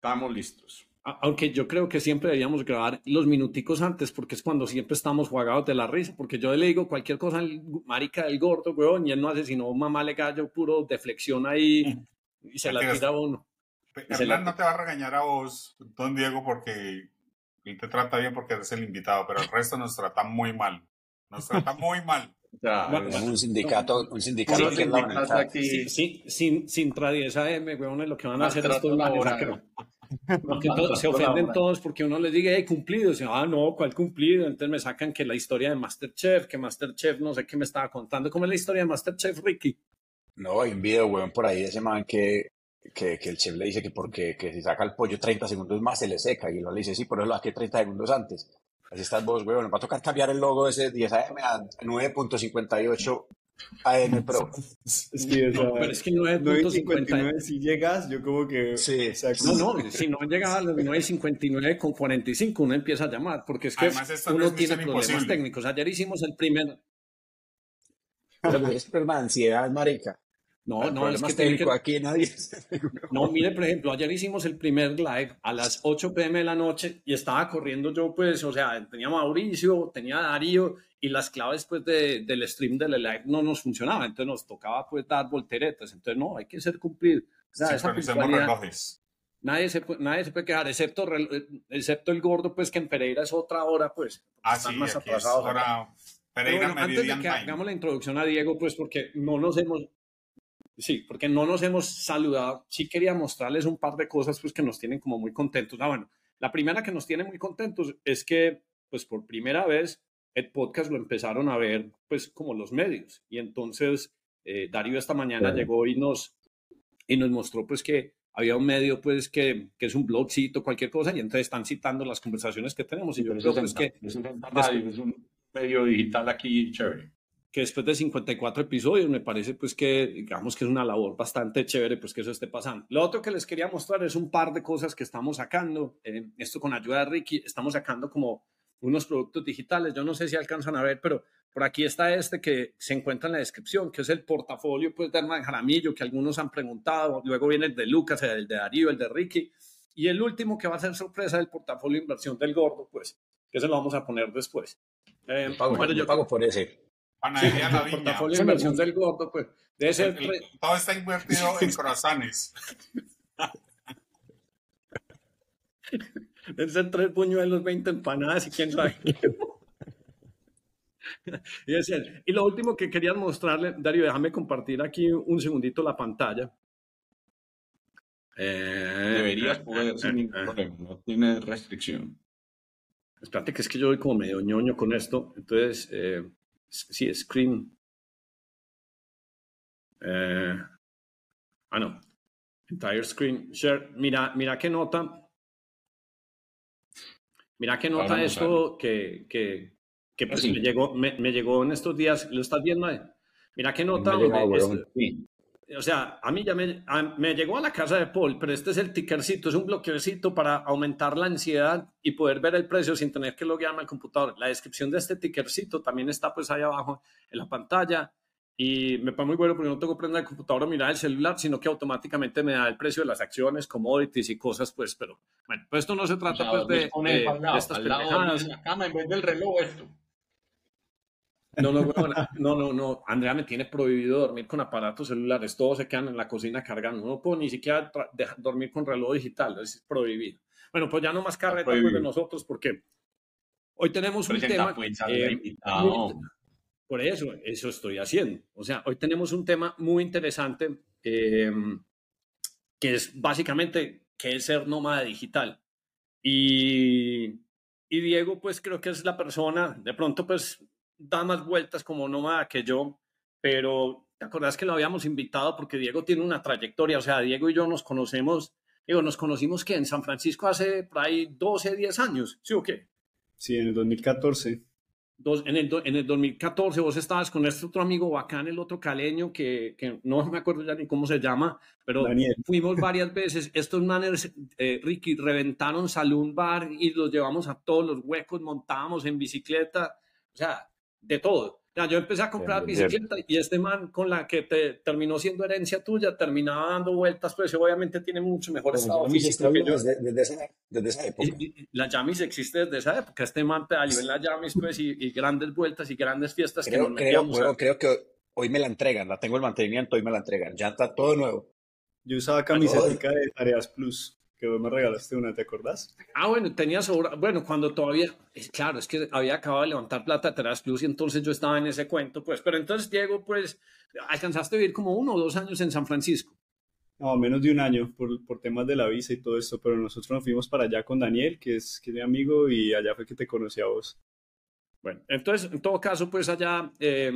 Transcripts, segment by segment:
Estamos listos. Aunque yo creo que siempre deberíamos grabar los minuticos antes, porque es cuando siempre estamos jugados de la risa, porque yo le digo cualquier cosa al marica del gordo, weón, y él no hace sino mamá le gallo puro de flexión ahí y se la tira a uno. Hernán no te va a regañar a vos, don Diego, porque él te trata bien porque eres el invitado, pero el resto nos trata muy mal. Nos trata muy mal. Un sindicato, un sindicato que es aquí. Sí, sin, sin tradiesa M, weón, lo que van a hacer estos laboratorios. Porque se ofenden todos porque uno les diga, hey, cumplido. Y ah, no, ¿cuál cumplido? Entonces me sacan que la historia de Masterchef, que Masterchef no sé qué me estaba contando. ¿Cómo es la historia de Masterchef, Ricky? No, hay un video, weón, por ahí de ese man que, que, que, el chef le dice que porque que si saca el pollo 30 segundos más se le seca. Y él le dice, sí, por eso lo saqué 30 segundos antes. Así estás vos, weón. Nos va a tocar cambiar el logo de ese 10 AM a 9.58 AM Pro. Sí, no, pero es que 9.59 si llegas, yo como que... Sí. no, no, si no llega a las 9.59 con 45 uno empieza a llamar, porque es que uno tiene problemas técnicos. Ayer hicimos el primer... Pero es problema de ansiedad, marica. No, no, es que, que... aquí nadie. no, mire, por ejemplo, ayer hicimos el primer live a las 8 pm de la noche y estaba corriendo yo, pues, o sea, tenía Mauricio, tenía Darío y las claves, pues, de, del stream del live no nos funcionaban, entonces nos tocaba, pues, dar volteretas, entonces, no, hay que ser cumplir. O sea, esa Nadie se, nadie se puede quejar, excepto, excepto el gordo, pues, que en Pereira es otra hora, pues. Ah, sí, más atrasados. Pereira bueno, antes de que hagamos la introducción a Diego, pues, porque no nos hemos Sí, porque no nos hemos saludado. Sí quería mostrarles un par de cosas pues que nos tienen como muy contentos. Ah, bueno, la primera que nos tiene muy contentos es que pues por primera vez el podcast lo empezaron a ver pues como los medios y entonces eh, Darío esta mañana llegó y nos y nos mostró pues que había un medio pues que, que, es un blogcito, cualquier cosa, y entonces están citando las conversaciones que tenemos. Y yo creo que es que... Es un medio digital aquí chévere que después de 54 episodios me parece pues que digamos que es una labor bastante chévere pues que eso esté pasando. Lo otro que les quería mostrar es un par de cosas que estamos sacando, eh, esto con ayuda de Ricky, estamos sacando como unos productos digitales, yo no sé si alcanzan a ver, pero por aquí está este que se encuentra en la descripción, que es el portafolio pues de Herman Jaramillo, que algunos han preguntado, luego viene el de Lucas, el de Darío, el de Ricky, y el último que va a ser sorpresa del portafolio de inversión del gordo, pues, que se lo vamos a poner después. Eh, pago, yo pago por ese. Panadería La Viña. Portafolio de inversión del gordo, pues. Debe ser todo está invertido en croissants. Deben ser tres puñuelos, 20 empanadas y quién sabe. y, decir, y lo último que quería mostrarle, Darío, déjame compartir aquí un segundito la pantalla. Eh, Deberías poder sin ningún problema, no tiene restricción. Espérate que es que yo voy como medio ñoño con esto, entonces eh, sí, screen. Eh, ah, no. Entire screen share. Mira, mira qué nota. Mira qué nota esto que, que, que pues me, llegó, me, llegó en estos días. ¿Lo estás viendo? Mira qué nota. O sea, a mí ya me, me, llegó a la casa de Paul, pero este es el tickercito, es un bloqueocito para aumentar la ansiedad y poder ver el precio sin tener que loguearme al computador. La descripción de este tickercito también está pues ahí abajo en la pantalla y me parece muy bueno porque no tengo que prender el computador o mirar el celular, sino que automáticamente me da el precio de las acciones, commodities y cosas, pues, pero bueno, pues esto no se trata pues de, de, estas pendejadas. la cama en vez del reloj esto. No, no, no, no, no, Andrea me tiene prohibido dormir con aparatos celulares, todos se quedan en la cocina cargando, no puedo ni siquiera dormir con reloj digital, es prohibido. Bueno, pues ya no más carreta pues, de nosotros porque hoy tenemos un tema... Eh, por eso, eso estoy haciendo. O sea, hoy tenemos un tema muy interesante eh, que es básicamente qué es ser nómada digital. Y, y Diego, pues creo que es la persona, de pronto, pues da más vueltas como nómada que yo, pero ¿te acordás que lo habíamos invitado? Porque Diego tiene una trayectoria, o sea, Diego y yo nos conocemos, digo, nos conocimos que en San Francisco hace por ahí 12, 10 años, ¿sí o qué? Sí, en el 2014. Dos, en, el, en el 2014 vos estabas con este otro amigo bacán, el otro caleño, que, que no me acuerdo ya ni cómo se llama, pero fuimos varias veces. Estos manners, eh, Ricky, reventaron Saloon Bar y los llevamos a todos los huecos, montábamos en bicicleta, o sea, de todo. Ya, yo empecé a comprar bicicleta y este man con la que te terminó siendo herencia tuya, terminaba dando vueltas, pues obviamente tiene mucho mejor estado físico que yo. Desde, desde, esa, desde, esa, época. Y, y, la Yamis existe desde esa época. Este man pedaleó en la Yamis, pues, y, y, grandes vueltas y grandes fiestas creo, que nos creo, creo, creo que hoy me la entregan, la tengo el mantenimiento, hoy me la entregan. Ya está todo nuevo. Yo usaba camiseta de Tareas Plus que vos me regalaste una, ¿te acordás? Ah, bueno, tenía sobra, bueno, cuando todavía, claro, es que había acabado de levantar plata Teras Plus y entonces yo estaba en ese cuento, pues, pero entonces, Diego, pues, alcanzaste a vivir como uno o dos años en San Francisco. No, menos de un año por, por temas de la visa y todo esto, pero nosotros nos fuimos para allá con Daniel, que es, que es mi amigo, y allá fue que te conocí a vos. Bueno, entonces, en todo caso, pues allá, eh,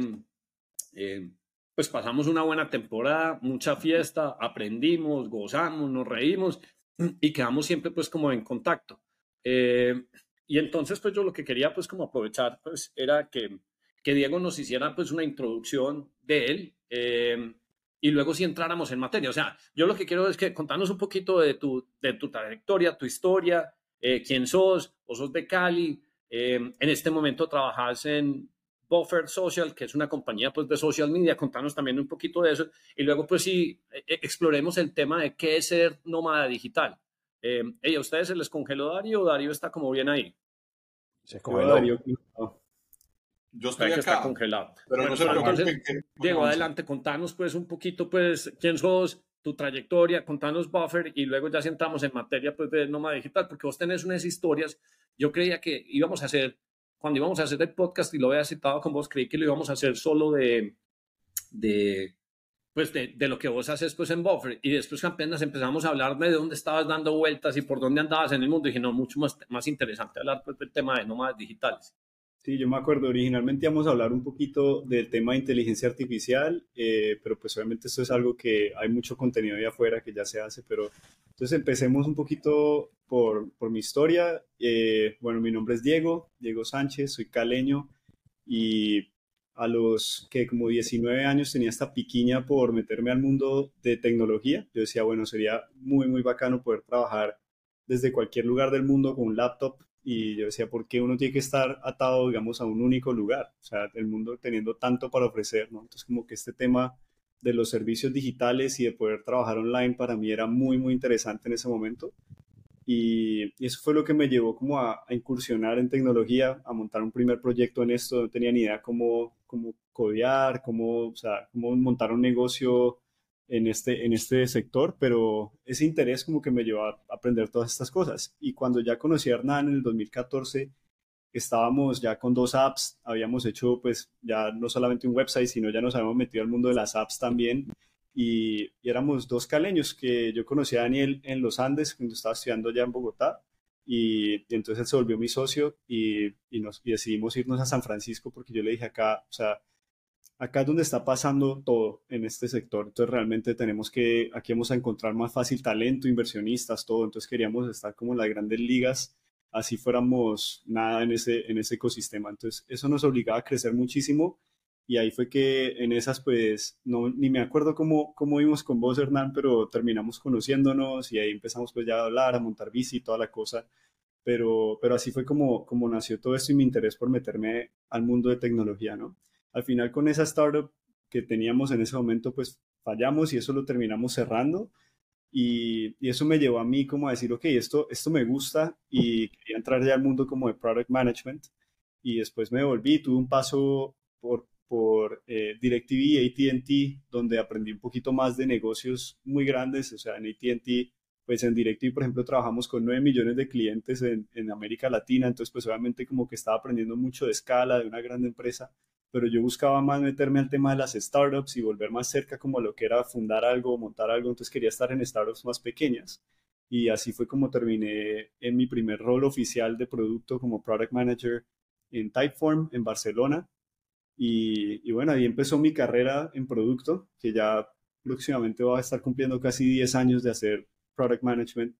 eh, pues pasamos una buena temporada, mucha fiesta, aprendimos, gozamos, nos reímos y quedamos siempre pues como en contacto. Eh, y entonces pues yo lo que quería pues como aprovechar pues era que, que Diego nos hiciera pues una introducción de él eh, y luego si entráramos en materia. O sea, yo lo que quiero es que contanos un poquito de tu, de tu trayectoria, tu historia, eh, quién sos, vos sos de Cali, eh, en este momento trabajas en Buffer Social, que es una compañía pues, de social media, contanos también un poquito de eso y luego pues sí exploremos el tema de qué es ser nómada digital. Eh, ¿A ustedes se les congeló Darío o Darío está como bien ahí? Se congeló. Darío, Yo estoy que acá, está congelado. pero Bueno, no se entonces, preocupen que- Diego, adelante, contanos pues un poquito pues quién sos, tu trayectoria, contanos Buffer y luego ya sentamos en materia pues de nómada digital porque vos tenés unas historias. Yo creía que íbamos a hacer cuando íbamos a hacer el podcast y lo había citado con vos, creí que lo íbamos a hacer solo de, de pues de, de, lo que vos haces pues en Buffer y después apenas empezamos a hablar de dónde estabas dando vueltas y por dónde andabas en el mundo, dije, no, mucho más, más interesante hablar pues del tema de nómadas digitales. Sí, yo me acuerdo, originalmente íbamos a hablar un poquito del tema de inteligencia artificial, eh, pero pues obviamente esto es algo que hay mucho contenido ahí afuera que ya se hace, pero entonces empecemos un poquito por, por mi historia. Eh, bueno, mi nombre es Diego, Diego Sánchez, soy caleño y a los que como 19 años tenía esta piquiña por meterme al mundo de tecnología. Yo decía, bueno, sería muy, muy bacano poder trabajar desde cualquier lugar del mundo con un laptop y yo decía, ¿por qué uno tiene que estar atado, digamos, a un único lugar? O sea, el mundo teniendo tanto para ofrecer, ¿no? Entonces, como que este tema de los servicios digitales y de poder trabajar online para mí era muy, muy interesante en ese momento. Y, y eso fue lo que me llevó como a, a, incursionar en tecnología, a montar un primer proyecto en esto. No tenía ni idea cómo, cómo codear, cómo, o sea, cómo montar un negocio en este, en este sector, pero ese interés como que me llevó a aprender todas estas cosas. Y cuando ya conocí a Hernán en el 2014, estábamos ya con dos apps, habíamos hecho pues ya no solamente un website, sino ya nos habíamos metido al mundo de las apps también. Y, éramos dos caleños que yo conocí a Daniel en los Andes cuando estaba estudiando ya en Bogotá. Y, entonces él se volvió mi socio y, y, nos, decidimos irnos a San Francisco porque yo le dije acá, o sea, acá es donde está pasando todo en este sector. Entonces realmente tenemos que, aquí vamos a encontrar más fácil talento, inversionistas, todo. Entonces queríamos estar como en las grandes ligas, así fuéramos nada en ese, en ese ecosistema. Entonces eso nos obligaba a crecer muchísimo y ahí fue que en esas pues, no, ni me acuerdo cómo, cómo vimos con vos, Hernán, pero terminamos conociéndonos y ahí empezamos pues ya a hablar, a montar bici y toda la cosa. Pero, pero así fue como, como nació todo esto y mi interés por meterme al mundo de tecnología, ¿no? Al final con esa startup que teníamos en ese momento, pues fallamos y eso lo terminamos cerrando. Y, eso me llevó a mí como a decir, ok, esto, esto me gusta y quería entrar ya al mundo como de product management. Y después me volví, tuve un paso por, por eh, DirecTV, ATT, donde aprendí un poquito más de negocios muy grandes. O sea, en ATT, pues en DirecTV, por ejemplo, trabajamos con 9 millones de clientes en, en América Latina. Entonces, pues obviamente como que estaba aprendiendo mucho de escala de una gran empresa pero yo buscaba más meterme al tema de las startups y volver más cerca como lo que era fundar algo, montar algo, entonces quería estar en startups más pequeñas. Y así fue como terminé en mi primer rol oficial de producto como Product Manager en Typeform en Barcelona. Y, y bueno, ahí empezó mi carrera en producto, que ya próximamente va a estar cumpliendo casi 10 años de hacer Product Management.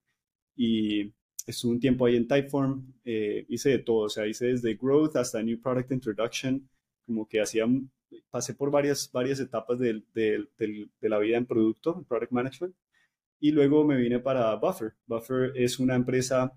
Y estuve un tiempo ahí en Typeform, eh, hice de todo, o sea, hice desde Growth hasta New Product Introduction, como que hacía, pasé por varias, varias etapas de, de, de, de, la vida en producto, en product management, y luego me vine para Buffer. Buffer es una empresa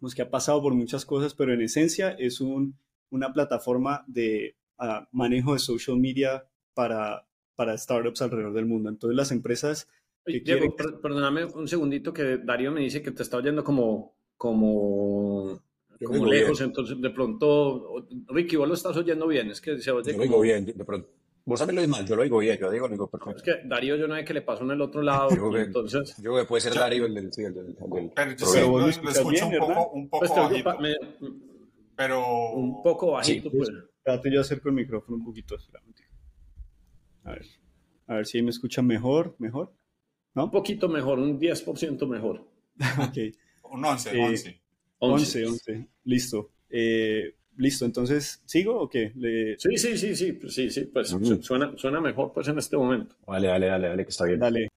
pues, que ha pasado por muchas cosas, pero en esencia es un, una plataforma de a manejo de social media para, para startups alrededor del mundo. Entonces las empresas que Diego, quieren... perdóname un segundito que Darío me dice que te está oyendo como, como, como lejos, entonces de pronto, Ricky, vos lo estás oyendo bien, es que se oye Yo lo oigo bien, de pronto. Vos también lo oís mal, yo lo oigo bien, yo digo, lo digo perfecto. Es que Darío yo no sé qué le pasó en el otro lado, Yo creo que- entonces... Yo que puede ser Darío el del... sí, el del- el del- Pero yo vos lo, escucho bien, un poco, ¿verdad? un Pues poco pa- bajito, me- pero un poco bajito, Sí, pues. Espérate, yo acerco el micrófono un poquito. A ver, a ver si ahí me escuchan mejor, mejor. Un poquito mejor, un 10% mejor. Ok, un 11, Eh, 11. 11, 11, listo. Eh, listo, entonces, ¿sigo o qué? Le- Sí, sí, sí, sí, pues sí, sí, pues Ujú. su- suena, suena mejor pues en este momento. Dale, dale, dale, dale, que está bien. Dale,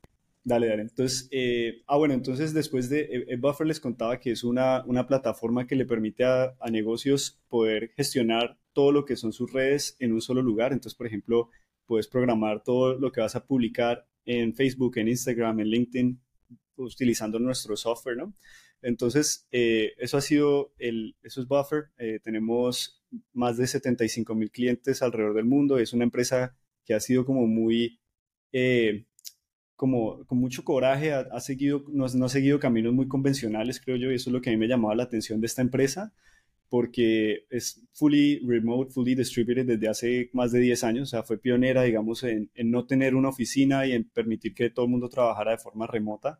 dale, dale. Entonces, eh, ah, bueno, entonces después de eh, eh, Buffer les contaba que es una, una plataforma que le permite a, a negocios poder gestionar todo lo que son sus redes en un solo lugar. Entonces, por ejemplo, puedes programar todo lo que vas a publicar en Facebook, en Instagram, en LinkedIn, utilizando nuestro software, ¿no? Entonces, eh, eso ha sido el, eso es Buffer. Eh, tenemos más de 75 mil clientes alrededor del mundo. Es una empresa que ha sido como muy, eh, como con mucho coraje, ha, ha seguido, no, no ha seguido caminos muy convencionales, creo yo, y eso es lo que a mí me llamaba la atención de esta empresa, porque es fully remote, fully distributed desde hace más de 10 años, o sea, fue pionera, digamos, en, en no tener una oficina y en permitir que todo el mundo trabajara de forma remota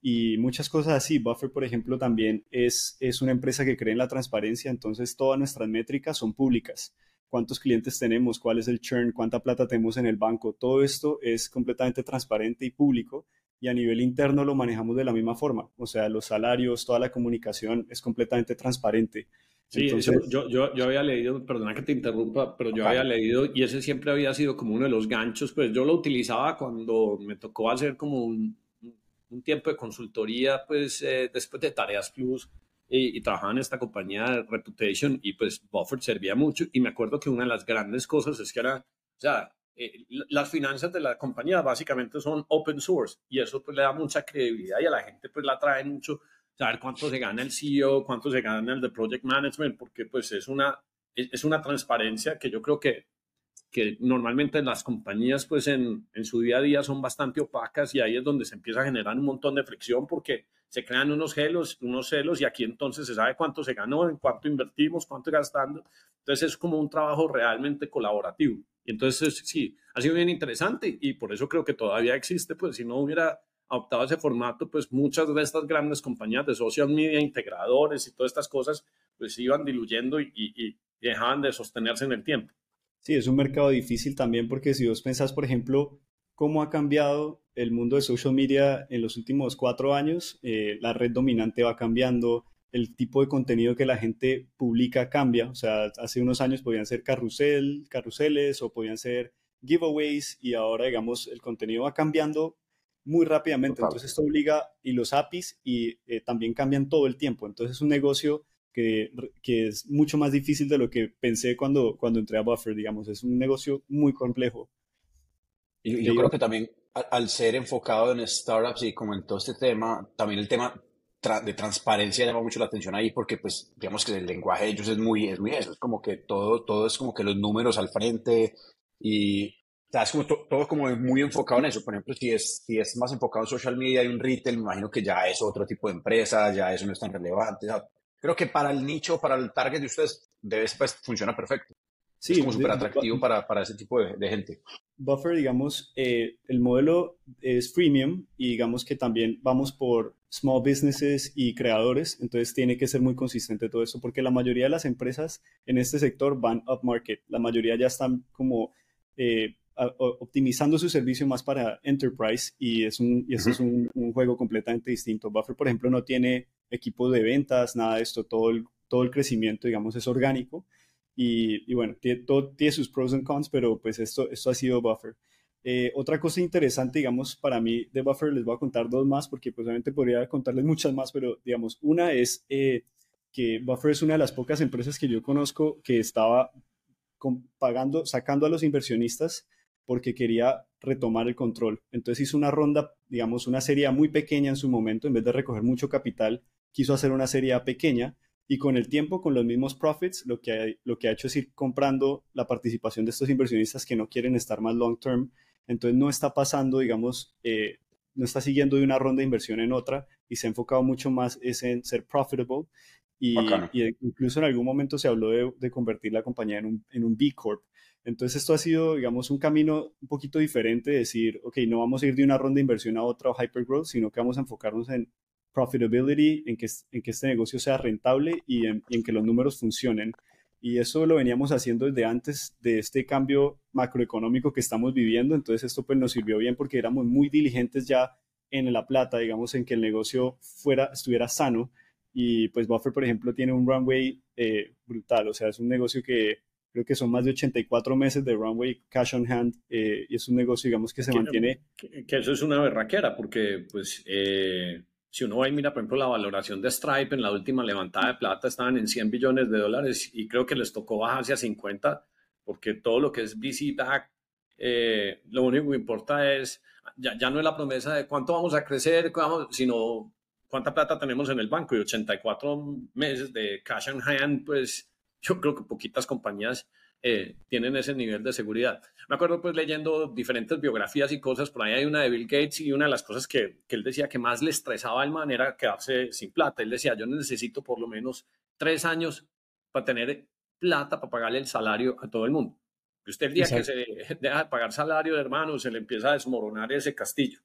y muchas cosas así. Buffer, por ejemplo, también es, es una empresa que cree en la transparencia, entonces todas nuestras métricas son públicas. Cuántos clientes tenemos, cuál es el churn, cuánta plata tenemos en el banco, todo esto es completamente transparente y público y a nivel interno lo manejamos de la misma forma. O sea, los salarios, toda la comunicación es completamente transparente. Sí, Entonces- yo, yo, yo había leído, perdona que te interrumpa, pero yo había leído y ese siempre había sido como uno de los ganchos, pues yo lo utilizaba cuando me tocó hacer como un, un tiempo de consultoría, pues eh, después de Tareas Plus y, y trabajaba en esta compañía de Reputation y pues Buffer servía mucho. Y me acuerdo que una de las grandes cosas es que era, o sea, eh, las finanzas de la compañía básicamente son open source y eso pues le da mucha credibilidad y a la gente pues la trae mucho saber cuánto se gana el CEO, cuánto se gana el de Project Management, porque pues es una, es, es una transparencia que yo creo que, que normalmente las compañías pues en, en su día a día son bastante opacas y ahí es donde se empieza a generar un montón de fricción porque se crean unos celos, unos celos y aquí entonces se sabe cuánto se ganó, en cuánto invertimos, cuánto gastando. Entonces es como un trabajo realmente colaborativo. Y entonces sí, ha sido bien interesante y por eso creo que todavía existe, pues si no hubiera adoptado ese formato, pues muchas de estas grandes compañías de social media, integradores y todas estas cosas, pues iban diluyendo y, y, y dejaban de sostenerse en el tiempo. Sí, es un mercado difícil también porque si vos pensás, por ejemplo, cómo ha cambiado el mundo de social media en los últimos cuatro años, eh, la red dominante va cambiando, el tipo de contenido que la gente publica cambia, o sea, hace unos años podían ser carrusel, carruseles o podían ser giveaways y ahora, digamos, el contenido va cambiando muy rápidamente, Total. entonces esto obliga, y los APIs y eh, también cambian todo el tiempo, entonces es un negocio que, que es mucho más difícil de lo que pensé cuando, cuando entré a Buffer, digamos. Es un negocio muy complejo. Y yo yo- creo que también al, al ser enfocado en startups y como en todo este tema, también el tema tra- de transparencia llama mucho la atención ahí porque pues digamos que el lenguaje de ellos es muy, es muy eso, es como que todo, todo es como que los números al frente y o sea, es como to- todo como muy enfocado en eso. Por ejemplo, si es, si es más enfocado en social media y un retail, me imagino que ya es otro tipo de empresa, ya eso no es tan relevante. o sea, creo que para el nicho, para el target de ustedes, debe, pues, funciona perfecto. Sí, es como súper atractivo para, para ese tipo de, de gente. Buffer, digamos, eh, el modelo es freemium y digamos que también vamos por small businesses y creadores, entonces tiene que ser muy consistente todo esto porque la mayoría de las empresas en este sector van upmarket, la mayoría ya están como eh, optimizando su servicio más para enterprise y es un, y esto es un, un juego completamente distinto. Buffer, por ejemplo, no tiene equipo de ventas, nada de esto, todo el, todo el crecimiento, digamos, es orgánico. Y, y bueno, tiene, todo tiene sus pros and cons, pero pues esto, esto ha sido Buffer. Eh, otra cosa interesante, digamos, para mí de Buffer, les voy a contar dos más, porque pues podría contarles muchas más, pero digamos, una es eh, que Buffer es una de las pocas empresas que yo conozco que estaba con- pagando, sacando a los inversionistas porque quería retomar el control. Entonces hizo una ronda, digamos, una serie muy pequeña en su momento, en vez de recoger mucho capital, quiso hacer una serie A pequeña y con el tiempo, con los mismos profits, lo que, ha, lo que ha hecho es ir comprando la participación de estos inversionistas que no quieren estar más long term. Entonces no está pasando, digamos, eh, no está siguiendo de una ronda de inversión en otra y se ha enfocado mucho más en ser profitable. Y, incluso en algún momento se habló de, convertir la compañía en un, en un B Corp. Entonces esto ha sido, digamos, un camino un poquito diferente de decir, ok, no vamos a ir de una ronda de inversión a otra o hypergrowth, sino que vamos a enfocarnos en profitability, en que, en que este negocio sea rentable y en, que los números funcionen. Y eso lo veníamos haciendo desde antes de este cambio macroeconómico que estamos viviendo. Entonces esto pues nos sirvió bien porque éramos muy diligentes ya en la plata, digamos, en que el negocio fuera, estuviera sano. Y pues Buffer, por ejemplo, tiene un runway eh, brutal. O sea, es un negocio que creo que son más de 84 meses de runway cash on hand eh, y es un negocio, digamos, que se mantiene. Que, eso es una berraquera porque pues... Eh si uno va y mira, por ejemplo, la valoración de Stripe en la última levantada de plata estaban en 100 billones de dólares y creo que les tocó bajarse a 50 porque todo lo que es back, eh, lo único que importa es, ya, ya, no es la promesa de cuánto vamos a crecer, sino cuánta plata tenemos en el banco. Y 84 meses de cash on hand, pues yo creo que poquitas compañías eh, tienen ese nivel de seguridad. Me acuerdo pues leyendo diferentes biografías y cosas, por ahí hay una de Bill Gates y una de las cosas que, que él decía que más le estresaba al man era quedarse sin plata. Él decía, yo necesito por lo menos tres años para tener plata para pagarle el salario a todo el mundo. Y usted el día que se deja de pagar salario, de hermano, se le empieza a desmoronar ese castillo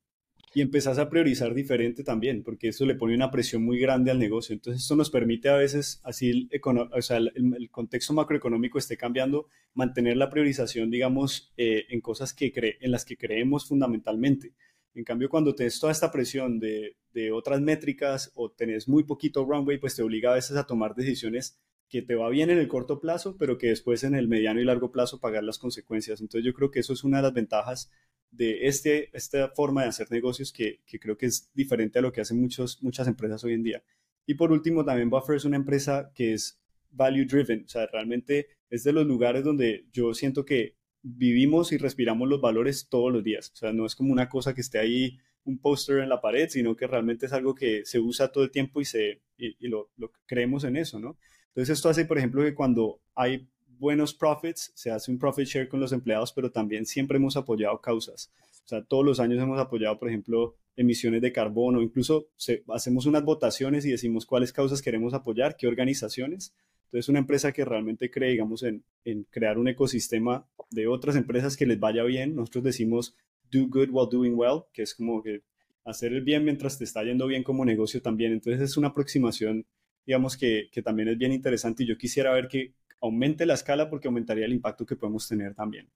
y empezás a priorizar diferente también, porque eso le pone una presión muy grande al negocio. Entonces, esto nos permite a veces, así el, el, contexto macroeconómico esté cambiando, mantener la priorización, digamos, eh, en cosas que cree, en las que creemos fundamentalmente. En cambio, cuando tenés toda esta presión de, de otras métricas o tenés muy poquito runway, pues te obliga a veces a tomar decisiones que te va bien en el corto plazo, pero que después en el mediano y largo plazo pagar las consecuencias. Entonces yo creo que eso es una de las ventajas de este, esta forma de hacer negocios que, creo que es diferente a lo que hacen muchos, muchas empresas hoy en día. Y por último, también Buffer es una empresa que es value driven, o sea, realmente es de los lugares donde yo siento que vivimos y respiramos los valores todos los días. O sea, no es como una cosa que esté ahí un póster en la pared, sino que realmente es algo que se usa todo el tiempo y, se, y, lo, lo, creemos en eso, ¿no? Entonces esto hace, por ejemplo, que cuando hay buenos profits, se hace un profit share con los empleados, pero también siempre hemos apoyado causas. O sea, todos los años hemos apoyado, por ejemplo, emisiones de carbono, incluso hacemos unas votaciones y decimos cuáles causas queremos apoyar, qué organizaciones. Entonces, una empresa que realmente cree, digamos, en, en crear un ecosistema de otras empresas que les vaya bien, nosotros decimos do good while doing well, que es como que hacer el bien mientras te está yendo bien como negocio también. Entonces, es una aproximación, digamos, que, que también es bien interesante y yo quisiera ver que aumente la escala porque aumentaría el impacto que podemos tener también.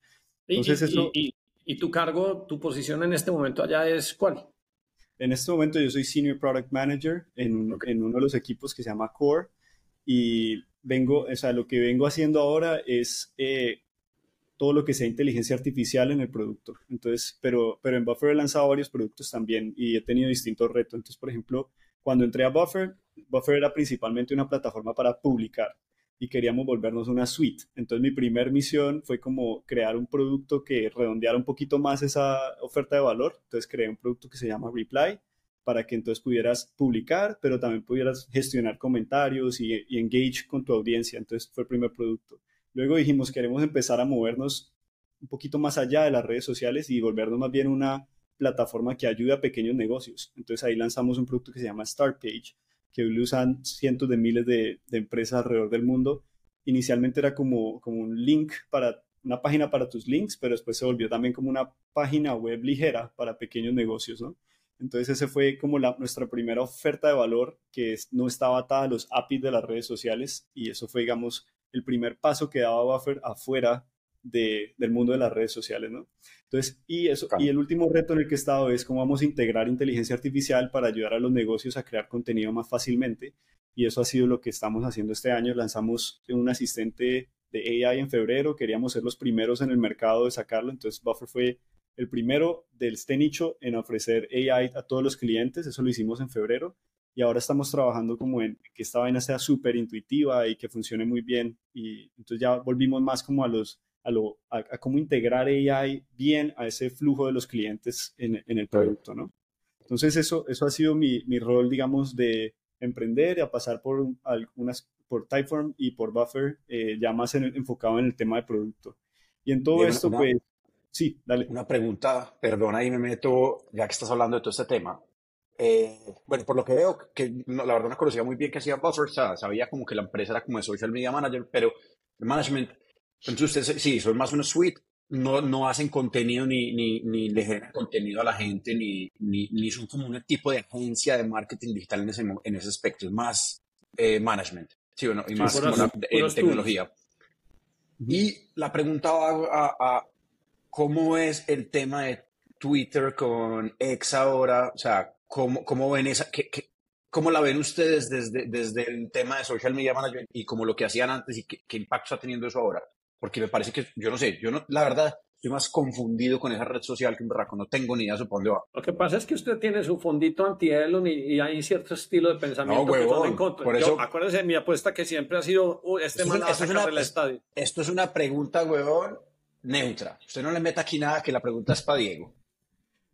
Entonces, y, eso... y, tu cargo, tu posición en este momento allá es cuál? En este momento yo soy Senior Product Manager en, en uno de los equipos que se llama Core y vengo, o sea, lo que vengo haciendo ahora es eh, todo lo que sea inteligencia artificial en el producto. Entonces, pero, pero en Buffer he lanzado varios productos también y he tenido distintos retos. Entonces, por ejemplo, cuando entré a Buffer, Buffer era principalmente una plataforma para publicar y queríamos volvernos una suite. Entonces mi primer misión fue como crear un producto que redondeara un poquito más esa oferta de valor. Entonces creé un producto que se llama Reply para que entonces pudieras publicar, pero también pudieras gestionar comentarios y, engage con tu audiencia. Entonces fue el primer producto. Luego dijimos, queremos empezar a movernos un poquito más allá de las redes sociales y volvernos más bien una plataforma que ayude a pequeños negocios. Entonces ahí lanzamos un producto que se llama Start Page, que hoy lo usan cientos de miles de, empresas alrededor del mundo. Inicialmente era como, como un link para una página para tus links, pero después se volvió también como una página web ligera para pequeños negocios, ¿no? Entonces ese fue como la, nuestra primera oferta de valor que no estaba atada a los APIs de las redes sociales y eso fue, digamos, el primer paso que daba Buffer afuera del mundo de las redes sociales, ¿no? Entonces, y, eso, y el último reto en el que he estado es cómo vamos a integrar inteligencia artificial para ayudar a los negocios a crear contenido más fácilmente. Y eso ha sido lo que estamos haciendo este año. Lanzamos un asistente de AI en febrero. Queríamos ser los primeros en el mercado de sacarlo. Entonces, Buffer fue el primero del este nicho en ofrecer AI a todos los clientes. Eso lo hicimos en febrero. Y ahora estamos trabajando como en que esta vaina sea súper intuitiva y que funcione muy bien. Y entonces ya volvimos más como a los a, cómo integrar AI bien a ese flujo de los clientes en, el producto, ¿no? Entonces eso, eso ha sido mi, mi, rol, digamos, de emprender y a pasar por algunas por Typeform y por Buffer, eh, ya más enfocado en el tema de producto. Y en todo esto, pues, sí, dale. Una pregunta, perdona, ahí me meto, ya que estás hablando de todo este tema. Eh, bueno, por lo que veo, que la verdad no conocía muy bien que hacía Buffer, o sea, sabía como que la empresa era como de social media manager, pero el management, entonces ustedes sí, son más una suite, no, no hacen contenido ni, ni, ni le generan contenido a la gente, ni, ni, ni, son como un tipo de agencia de marketing digital en ese, en ese aspecto, es más eh, management, sí, bueno, y más como tecnología. Y la pregunta va a, cómo es el tema de Twitter con X ahora, o sea, cómo, cómo ven esa, qué, cómo la ven ustedes desde, desde el tema de social media management y como lo que hacían antes y qué, qué impacto está teniendo eso ahora porque me parece que, yo no sé, yo no, la verdad, estoy más confundido con esa red social que un berraco, no tengo ni idea de dónde va. Lo que pasa es que usted tiene su fondito anti-Elon y, hay cierto estilo de pensamiento que son en contra. Por eso, acuérdense de mi apuesta que siempre ha sido, este man esto, es una, estadio. esto es una pregunta, huevón, neutra. Usted no le meta aquí nada, que la pregunta es para Diego.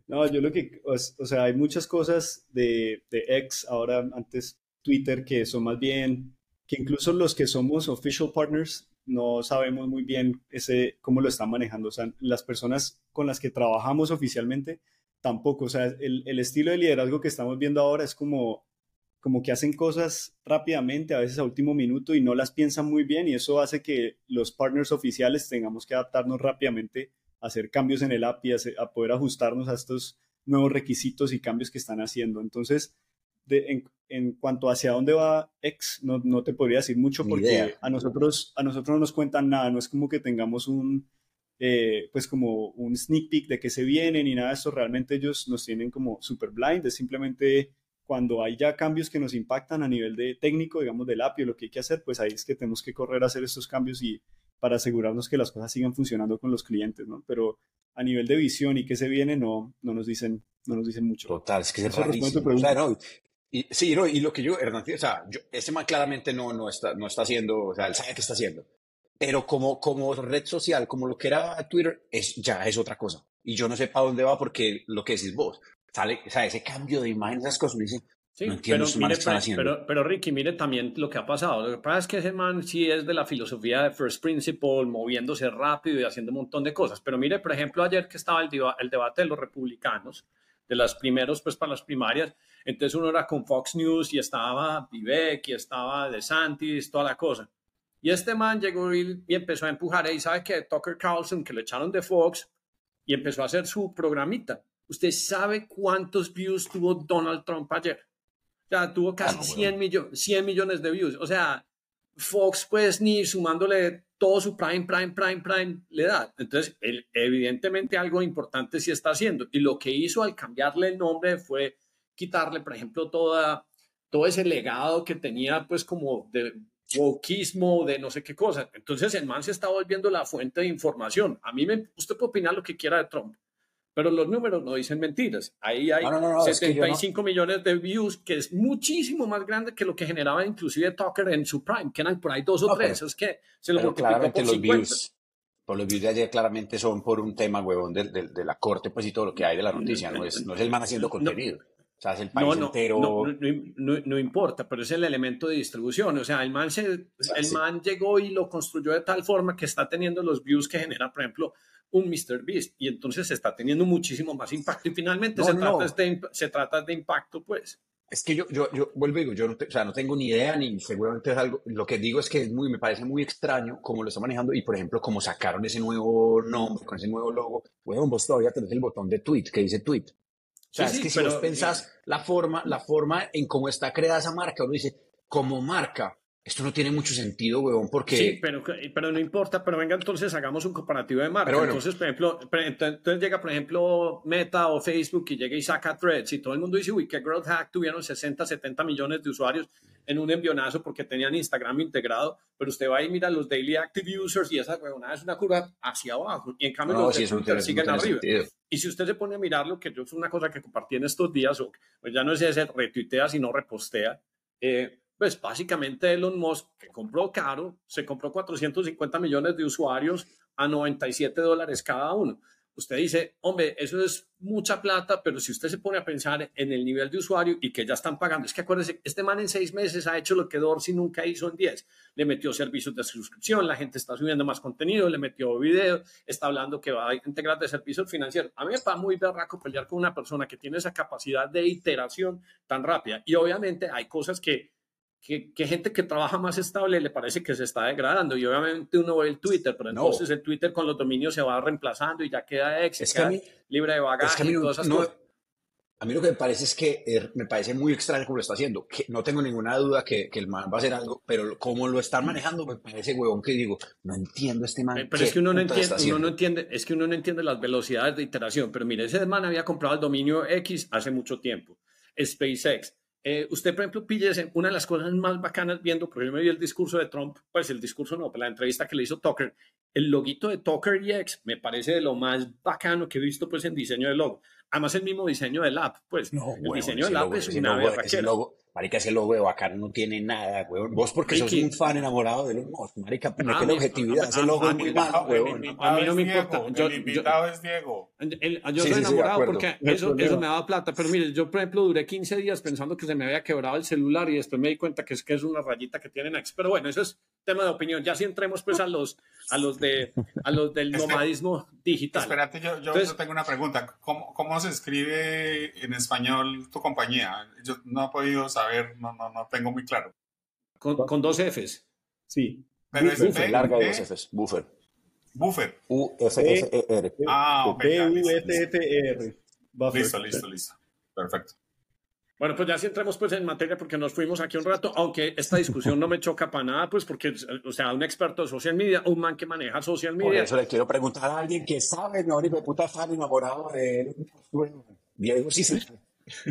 No, yo lo que, o, sea, hay muchas cosas de, de X, ahora antes Twitter, que son más bien, que incluso los que somos official partners no sabemos muy bien ese, cómo lo están manejando. O sea, las personas con las que trabajamos oficialmente tampoco. O sea, el, el, estilo de liderazgo que estamos viendo ahora es como, como que hacen cosas rápidamente, a veces a último minuto y no las piensan muy bien y eso hace que los partners oficiales tengamos que adaptarnos rápidamente a hacer cambios en el API, a, a poder ajustarnos a estos nuevos requisitos y cambios que están haciendo. Entonces, en, cuanto hacia dónde va X, no, no te podría decir mucho porque a nosotros, a nosotros no nos cuentan nada, no es como que tengamos un, eh, pues como un sneak peek de qué se viene ni nada de eso, realmente ellos nos tienen como super blind, es simplemente cuando hay ya cambios que nos impactan a nivel de técnico, digamos del API o lo que hay que hacer, pues ahí es que tenemos que correr a hacer estos cambios y para asegurarnos que las cosas sigan funcionando con los clientes, ¿no? Pero a nivel de visión y qué se viene, no, no nos dicen, no nos dicen mucho. Total, es que es rarísimo. Y, sí, no, y lo que yo, Hernán, o sea, yo, ese man claramente no, no, está, no está haciendo, o sea, él sabe qué está haciendo. Pero como, como red social, como lo que era Twitter, es, ya es otra cosa. Y yo no sé para dónde va porque lo que decís vos, sale, o sea, ese cambio de imagen, esas cosas, me dicen, Sí, no entiendo pero, mire. Pero, pero, Ricky, mire también lo que ha pasado. Lo que pasa es que ese man sí es de la filosofía de First Principle, moviéndose rápido y haciendo un montón de cosas. Pero mire, por ejemplo, ayer que estaba el, el debate de los republicanos, de las primeros, pues para las primarias, entonces uno era con Fox News y estaba Vivek y estaba DeSantis, toda la cosa. Y este man llegó y, empezó a empujar y sabe que Tucker Carlson, que le echaron de Fox, y empezó a hacer su programita. ¿Usted sabe cuántos views tuvo Donald Trump ayer? O sea, tuvo casi 100, millones, 100 millones de views. O sea, Fox, pues, ni sumándole todo su prime, prime, prime, prime le da. Entonces, él, evidentemente algo importante sí está haciendo. Y lo que hizo al cambiarle el nombre fue quitarle, por ejemplo, toda, todo ese legado que tenía, pues como de wokeismo, de no sé qué cosa. Entonces el man se está volviendo la fuente de información. A mí me, usted puede opinar lo que quiera de Trump, pero los números no dicen mentiras. Ahí hay 75 millones de views, que es muchísimo más grande que lo que generaba inclusive Tucker en su prime, que eran por ahí dos o tres. es que se lo claramente los views, por los views de ayer claramente son por un tema, huevón, de, de, la corte, pues y todo lo que hay de la noticia. No es, no es el man haciendo contenido. O sea, es el país no, entero. No, no, importa, pero es el elemento de distribución. O sea, el man, se, el man llegó y lo construyó de tal forma que está teniendo los views que genera, por ejemplo, un Mr. Beast. Y entonces está teniendo muchísimo más impacto. Y finalmente se, trata de, se trata de impacto, pues. Es que yo, yo, yo vuelvo y digo, yo no, o sea, no tengo ni idea, ni seguramente es algo. Lo que digo es que es muy, me parece muy extraño cómo lo está manejando. Y por ejemplo, cómo sacaron ese nuevo nombre, con ese nuevo logo. Bueno, vos todavía tenés el botón de tweet que dice tweet. O sea, es que si vos pensás la forma, la forma en cómo está creada esa marca, uno dice, como marca, esto no tiene mucho sentido, huevón, porque... Sí, pero, pero no importa, pero venga, entonces hagamos un comparativo de marca. Entonces, por ejemplo, entonces llega, por ejemplo, Meta o Facebook y llega y saca Threads y todo el mundo dice, uy, que Growth Hack tuvieron 60, 70 millones de usuarios en un envionazo porque tenían Instagram integrado, pero usted va y mira los Daily Active Users y esa huevonada es una curva hacia abajo y en cambio los de Twitter siguen arriba. Y si usted se pone a mirar lo que yo fue una cosa que compartí en estos días, o pues ya no es ese retuitea, sino repostea, eh, pues básicamente Elon Musk, que compró caro, se compró 450 millones de usuarios a 97 dólares cada uno. usted dice, hombre, eso es mucha plata, pero si usted se pone a pensar en el nivel de usuario y que ya están pagando, es que acuérdese, este man en seis meses ha hecho lo que Dorsey nunca hizo en diez. Le metió servicios de suscripción, la gente está subiendo más contenido, le metió video, está hablando que va a integrar de servicios financieros. A mí me va muy berraco pelear con una persona que tiene esa capacidad de iteración tan rápida. Y obviamente hay cosas que que, gente que trabaja más estable le parece que se está degradando. Y obviamente uno ve el Twitter, pero entonces el Twitter con los dominios se va reemplazando y ya queda ex, es que mí, libre de bagaje y todas esas cosas. A mí lo que me parece es que er, me parece muy extraño cómo lo está haciendo. Que no tengo ninguna duda que, que, el man va a hacer algo, pero como lo están manejando me parece huevón que digo, no entiendo este man. Pero es que uno no, entiende, uno no entiende, es que uno no entiende las velocidades de iteración. Pero mire, ese man había comprado el dominio X hace mucho tiempo. SpaceX eh, usted, por ejemplo, píllese una de las cosas más bacanas viendo, porque yo me vi el discurso de Trump, pues el discurso no, pero la entrevista que le hizo Tucker, el loguito de Tucker EX me parece de lo más bacano que he visto pues en diseño de logo. Además, el mismo diseño del app, pues no, el diseño del app es una logo, Marica, ese logo de bacano no tiene nada, weón. Vos porque sos un fan enamorado de los Marica, ah, la objetividad. ese logo es muy malo, weón. A mí no me importa. Yo, el invitado es Diego. yo soy enamorado porque eso, eso me daba plata. Pero mire, yo, por ejemplo, duré 15 días pensando que se me había quebrado el celular y después me di cuenta que es que es una rayita que tienen X. Pero bueno, eso es tema de opinión. Ya si entremos pues a los, a los, de, a los del nomadismo digital. Espérate, yo, yo, tengo una pregunta. ¿Cómo, ¿Cómo se escribe en español tu compañía? Yo no he podido saber no, no, no tengo muy claro. Con, con dos Fs. Sí. Pero buffer, es B, larga de dos Fs. Buffer. Buffer. U-F-F-E-R. Ah, ok. B-U-F-F-E-R. Listo, listo, listo. Perfecto. Bueno, pues ya sí entremos pues en materia porque nos fuimos aquí un rato, aunque esta discusión no me choca para nada, pues porque, o sea, un experto de social media, un man que maneja social media. Por eso le quiero preguntar a alguien que sabe, no, hijo de puta fan enamorado de Diego sí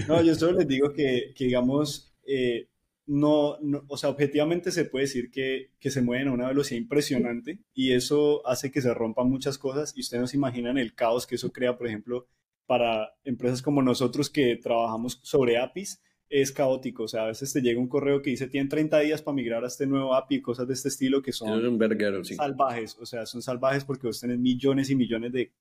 no, yo solo les digo que, que digamos, eh, no, o sea, objetivamente se puede decir que, que, se mueven a una velocidad impresionante y eso hace que se rompan muchas cosas y ustedes no se imaginan el caos que eso crea, por ejemplo, para empresas como nosotros que trabajamos sobre APIs, es caótico. O sea, a veces te llega un correo que dice, tienen 30 días para migrar a este nuevo API y cosas de este estilo que son un salvajes. O sea, son salvajes porque vos tenés millones y millones de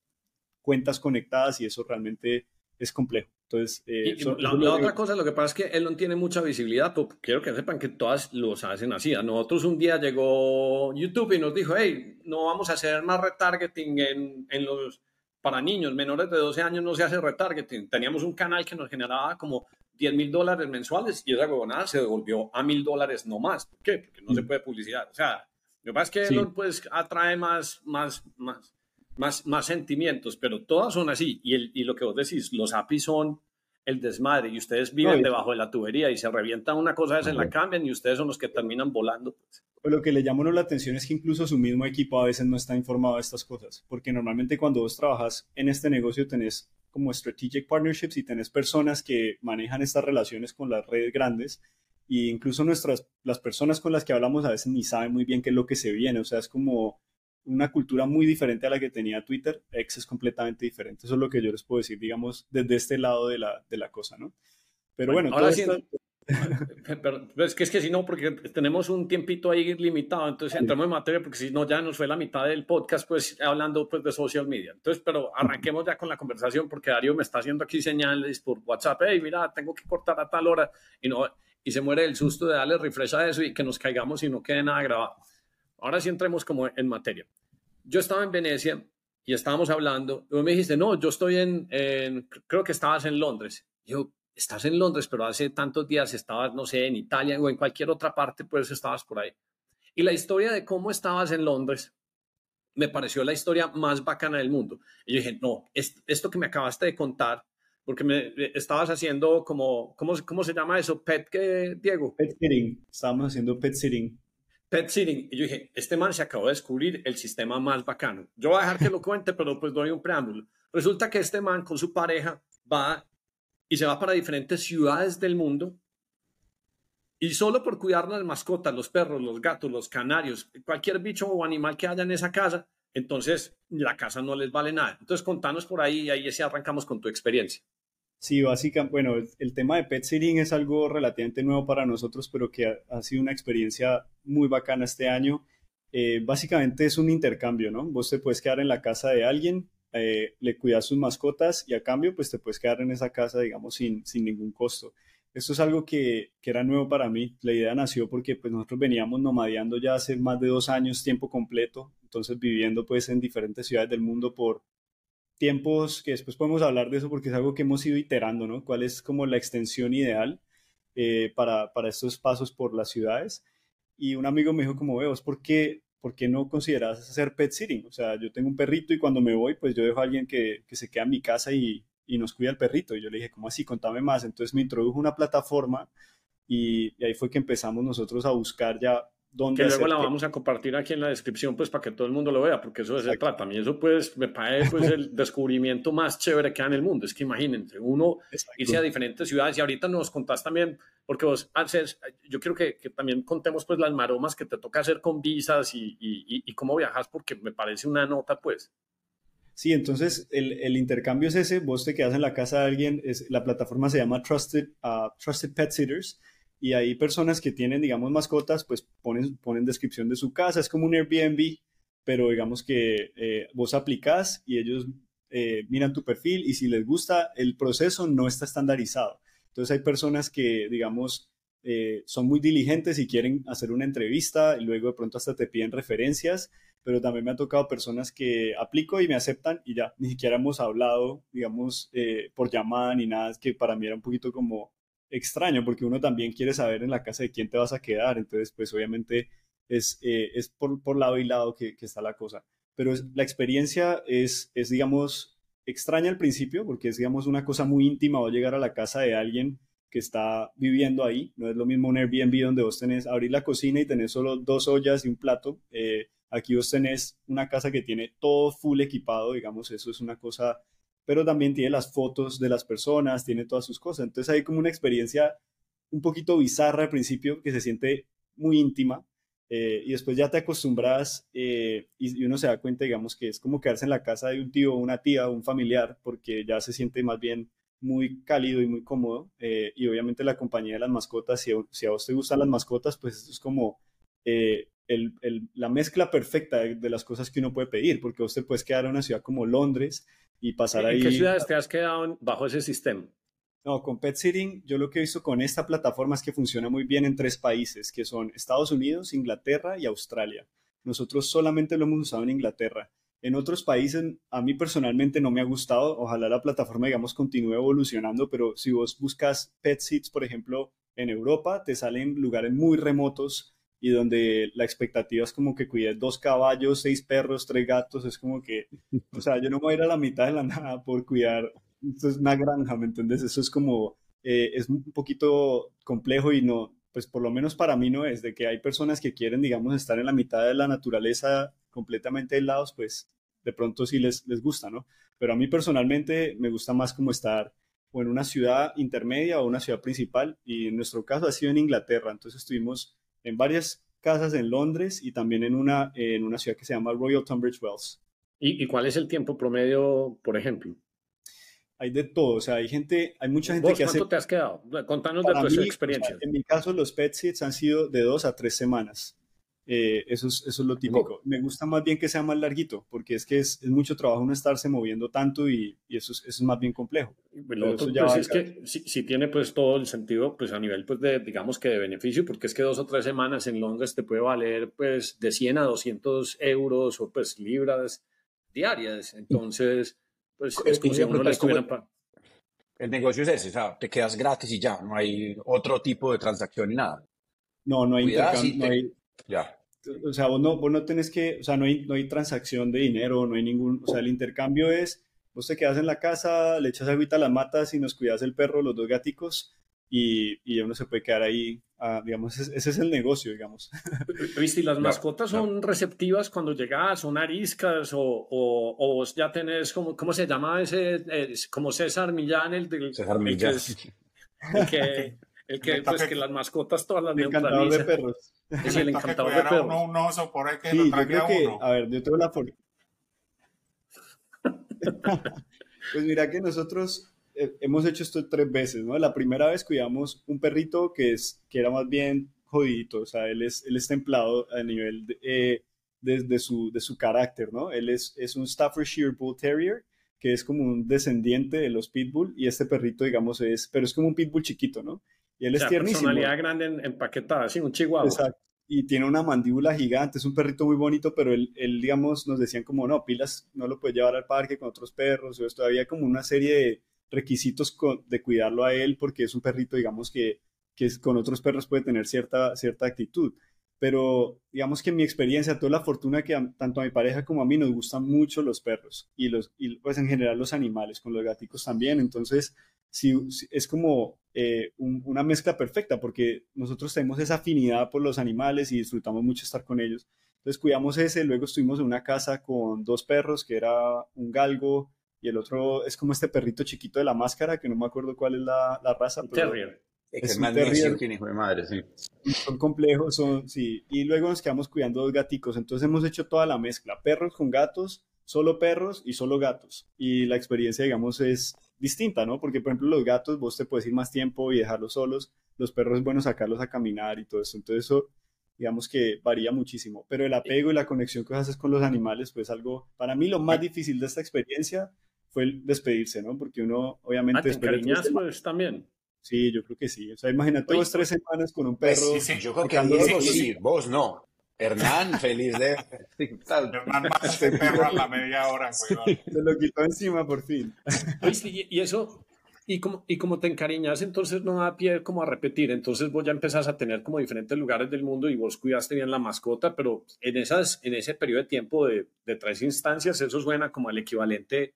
cuentas conectadas y eso realmente es complejo. Entonces, eh, la, otra cosa, lo que pasa es que él no tiene mucha visibilidad, pero quiero que sepan que todas los hacen así. A nosotros un día llegó YouTube y nos dijo, hey, no vamos a hacer más retargeting en, en los, para niños menores de 12 años, no se hace retargeting. Teníamos un canal que nos generaba como 10 mil dólares mensuales y esa huevonada se devolvió a mil dólares no más. ¿Por qué? Porque no se mm. puede publicidad. O sea, lo que pasa es que él pues atrae más, más, más más, más sentimientos, pero todas son así. Y, el, y lo que vos decís, los APIs son el desmadre y ustedes viven debajo de la tubería y se revienta una cosa, se la cambian y ustedes son los que terminan volando. Pues. Lo que le llamo la atención es que incluso su mismo equipo a veces no está informado de estas cosas, porque normalmente cuando vos trabajas en este negocio tenés como strategic partnerships y tenés personas que manejan estas relaciones con las redes grandes e incluso nuestras las personas con las que hablamos a veces ni saben muy bien qué es lo que se viene, o sea, es como una cultura muy diferente a la que tenía Twitter. X es completamente diferente. Eso es lo que yo les puedo decir, digamos, desde este lado de la, de la cosa, ¿no? Pero bueno, ahora sí. Pero, es que es que si no, porque tenemos un tiempito ahí limitado, entonces entramos en materia, porque si no, ya nos fue la mitad del podcast, pues hablando pues, de social media. Entonces, pero arranquemos ya con la conversación, porque Darío me está haciendo aquí señales por WhatsApp, hey, mira, tengo que cortar a tal hora, y, no, y se muere el susto de darle refresh a eso y que nos caigamos y no quede nada grabado. Ahora sí entremos como en materia. Yo estaba en Venecia y estábamos hablando, y me dijiste, no, yo estoy en, creo que estabas en Londres. Yo, estás en Londres, pero hace tantos días estabas, no sé, en Italia o en cualquier otra parte, pues estabas por ahí. Y la historia de cómo estabas en Londres me pareció la historia más bacana del mundo. Y yo dije, no, esto que me acabaste de contar, porque me estabas haciendo como, ¿cómo, se llama eso? Pet, ¿qué, Diego? Pet sitting. Estábamos haciendo pet sitting pet sitting. Y yo dije, este man se acabó de descubrir el sistema más bacano. Yo voy a dejar que lo cuente, pero pues doy un preámbulo. Resulta que este man con su pareja va y se va para diferentes ciudades del mundo y solo por cuidar las mascotas, los perros, los gatos, los canarios, cualquier bicho o animal que haya en esa casa, entonces la casa no les vale nada. Entonces contanos por ahí y ahí sí arrancamos con tu experiencia. Sí, básicamente, bueno, el, tema de pet sitting es algo relativamente nuevo para nosotros, pero que ha, sido una experiencia muy bacana este año. Eh, básicamente es un intercambio, ¿no? Vos te puedes quedar en la casa de alguien eh, le cuidas sus mascotas y a cambio pues te puedes quedar en esa casa, digamos, sin, sin ningún costo. Esto es algo que, que, era nuevo para mí. La idea nació porque pues, nosotros veníamos nomadeando ya hace más de dos años, tiempo completo, entonces viviendo pues en diferentes ciudades del mundo por tiempos que después podemos hablar de eso porque es algo que hemos ido iterando, ¿no? ¿Cuál es como la extensión ideal eh, para, para estos pasos por las ciudades? Y un amigo me dijo como, veo, ¿por qué, ¿por no consideras hacer pet sitting? O sea, yo tengo un perrito y cuando me voy, pues yo dejo a alguien que, que se queda en mi casa y, y nos cuida el perrito. Y yo le dije, ¿cómo así? Contame más. Entonces me introdujo una plataforma y ahí fue que empezamos nosotros a buscar ya dónde... Que luego la vamos a compartir aquí en la descripción, pues para que todo el mundo lo vea, porque eso es el trata. A mí eso pues me parece pues, el descubrimiento más chévere que hay en el mundo. Es que imagínense, uno Exacto. irse a diferentes ciudades y ahorita nos contás también, porque vos haces, yo quiero que, que también contemos pues las maromas que te toca hacer con visas y, y, y cómo viajas, porque me parece una nota pues. Sí, entonces el, el, intercambio es ese, vos te quedas en la casa de alguien, es, la plataforma se llama Trusted, uh, Trusted Pet Sitters y hay personas que tienen, digamos, mascotas, pues ponen, ponen descripción de su casa, es como un Airbnb, pero digamos que eh, vos aplicás y ellos eh, miran tu perfil y si les gusta, el proceso no está estandarizado. Entonces hay personas que, digamos, eh, son muy diligentes y quieren hacer una entrevista y luego de pronto hasta te piden referencias pero también me ha tocado personas que aplico y me aceptan y ya, ni siquiera hemos hablado, digamos, por llamada ni nada, que para mí era un poquito como extraño, porque uno también quiere saber en la casa de quién te vas a quedar, entonces pues obviamente es, eh, es por, por, lado y lado que, que está la cosa, pero es, la experiencia es, es, digamos, extraña al principio, porque es, digamos, una cosa muy íntima o llegar a la casa de alguien que está viviendo ahí, no es lo mismo un Airbnb donde vos tenés, abrir la cocina y tenés solo dos ollas y un plato, eh, Aquí vos tenés una casa que tiene todo full equipado, digamos, eso es una cosa, pero también tiene las fotos de las personas, tiene todas sus cosas. Entonces hay como una experiencia un poquito bizarra al principio que se siente muy íntima eh, y después ya te acostumbras eh, y, y, uno se da cuenta, digamos, que es como quedarse en la casa de un tío, una tía, un familiar, porque ya se siente más bien muy cálido y muy cómodo. Eh, y obviamente la compañía de las mascotas, si, si, a vos te gustan las mascotas, pues esto es como eh, el, el, la mezcla perfecta de, de, las cosas que uno puede pedir, porque usted puede quedar en una ciudad como Londres y pasar ahí. ¿En qué ciudades te has quedado bajo ese sistema? No, con Pet Sitting, yo lo que he visto con esta plataforma es que funciona muy bien en tres países, que son Estados Unidos, Inglaterra y Australia. Nosotros solamente lo hemos usado en Inglaterra. En otros países, a mí personalmente no me ha gustado. Ojalá la plataforma, digamos, continúe evolucionando, pero si vos buscas Pet Sits, por ejemplo, en Europa, te salen lugares muy remotos y donde la expectativa es como que cuides dos caballos, seis perros, tres gatos, es como que, o sea, yo no voy a ir a la mitad de la nada por cuidar, es una granja, ¿me entiendes? Eso es como, eh, es un poquito complejo y no, pues por lo menos para mí no es, de que hay personas que quieren, digamos, estar en la mitad de la naturaleza completamente aislados, pues de pronto sí les, les gusta, ¿no? Pero a mí personalmente me gusta más como estar o en una ciudad intermedia o una ciudad principal y en nuestro caso ha sido en Inglaterra, entonces estuvimos en varias casas en Londres y también en una, en una ciudad que se llama Royal Tunbridge Wells. ¿Y, ¿Y, cuál es el tiempo promedio, por ejemplo? Hay de todo, o sea, hay gente, hay mucha gente ¿Vos que cuánto hace... te has quedado? Contanos de tu mí, experiencia. O sea, en mi caso, los pet sits han sido de dos a tres semanas. Eh, eso, es, eso es lo típico. Me gusta más bien que sea más larguito, porque es que es, es mucho trabajo no estarse moviendo tanto y, y eso, es, eso, es, más bien complejo. Bueno, eso ya pues es que si, si, tiene pues todo el sentido, pues a nivel pues de, digamos que de beneficio, porque es que dos o tres semanas en Londres te puede valer pues de 100 a 200 euros o pues libras diarias. Entonces, pues es como si uno le estuvieran pa El negocio es ese, o sea, te quedas gratis y ya, no hay otro tipo de transacción ni nada. No, no hay intercambio, no te- hay, Ya. O sea, vos no, vos no tenés que, o sea, no hay, no hay transacción de dinero, no hay ningún, o sea, el intercambio es, vos te quedas en la casa, le echas agüita a las matas y nos cuidas el perro, los dos gaticos, y, y uno se puede quedar ahí, ah, digamos, ese, ese es el negocio, digamos. ¿Viste? Y las No, mascotas no. son receptivas cuando llegas, son ariscas o, o, o vos ya tenés, como, ¿cómo se llama ese? eh, como César Millán, el, del, César el que, Millán. el que, el que, pues, que las mascotas todas las El encantador de perros. Es el encantador de a uno perros. un oso por ahí que Sí, lo yo creo a que, uno. a ver, yo tengo la for- Pues mira que nosotros eh, hemos hecho esto tres veces, ¿no? La primera vez cuidamos un perrito que, es, que era más bien jodidito, o sea, él es, él es templado a nivel de, eh, de, de su, de su carácter, ¿no? Él es, es un Staffordshire Bull Terrier que es como un descendiente de los pitbull y este perrito, digamos, es, pero es como un pitbull chiquito, ¿no? Y él es tiernísimo. personalidad grande en, empaquetada, sí, un chihuahua. Exacto. Y tiene una mandíbula gigante, es un perrito muy bonito, pero él, él, digamos, nos decían como, no, pilas no lo puedes llevar al parque con otros perros, o esto, había como una serie de requisitos de cuidarlo a él porque es un perrito, digamos, que, que con otros perros puede tener cierta, cierta actitud pero digamos que en mi experiencia, toda la fortuna que tanto a mi pareja como a mí nos gustan mucho los perros y, los, y pues en general los animales, con los gaticos también, entonces sí, es como eh, una mezcla perfecta porque nosotros tenemos esa afinidad por los animales y disfrutamos mucho estar con ellos. Entonces cuidamos ese, luego estuvimos en una casa con dos perros, que era un galgo y el otro es como este perrito chiquito de la máscara, que no me acuerdo cuál es la, la raza. Terrier. Es, es más necio que hijo de madre, sí. Son complejos, son, sí. Y luego nos quedamos cuidando dos gaticos. Entonces hemos hecho toda la mezcla. Perros con gatos, solo perros y solo gatos. Y la experiencia, digamos, es distinta, ¿no? Porque, por ejemplo, los gatos vos te puedes ir más tiempo y dejarlos solos. Los perros es bueno sacarlos a caminar y todo eso. Entonces eso, digamos que varía muchísimo. Pero el apego y la conexión que haces con los animales, pues algo, para mí lo más difícil de esta experiencia fue el despedirse, ¿no? Porque uno, obviamente... Ah, te pues también. Sí, yo creo que sí. O sea, imagínate dos, tres semanas con un pues, perro. sí, yo creo que sí, sí, vos no. Hernán, feliz de... Hernán más este perro a la media hora, Se lo quitó encima por fin. y eso, y como, y como te encariñas, entonces no da pie como a repetir. Entonces vos ya empezás a tener como diferentes lugares del mundo y vos cuidaste bien la mascota, pero en, esas, en ese periodo de tiempo de, de tres instancias, eso suena como el equivalente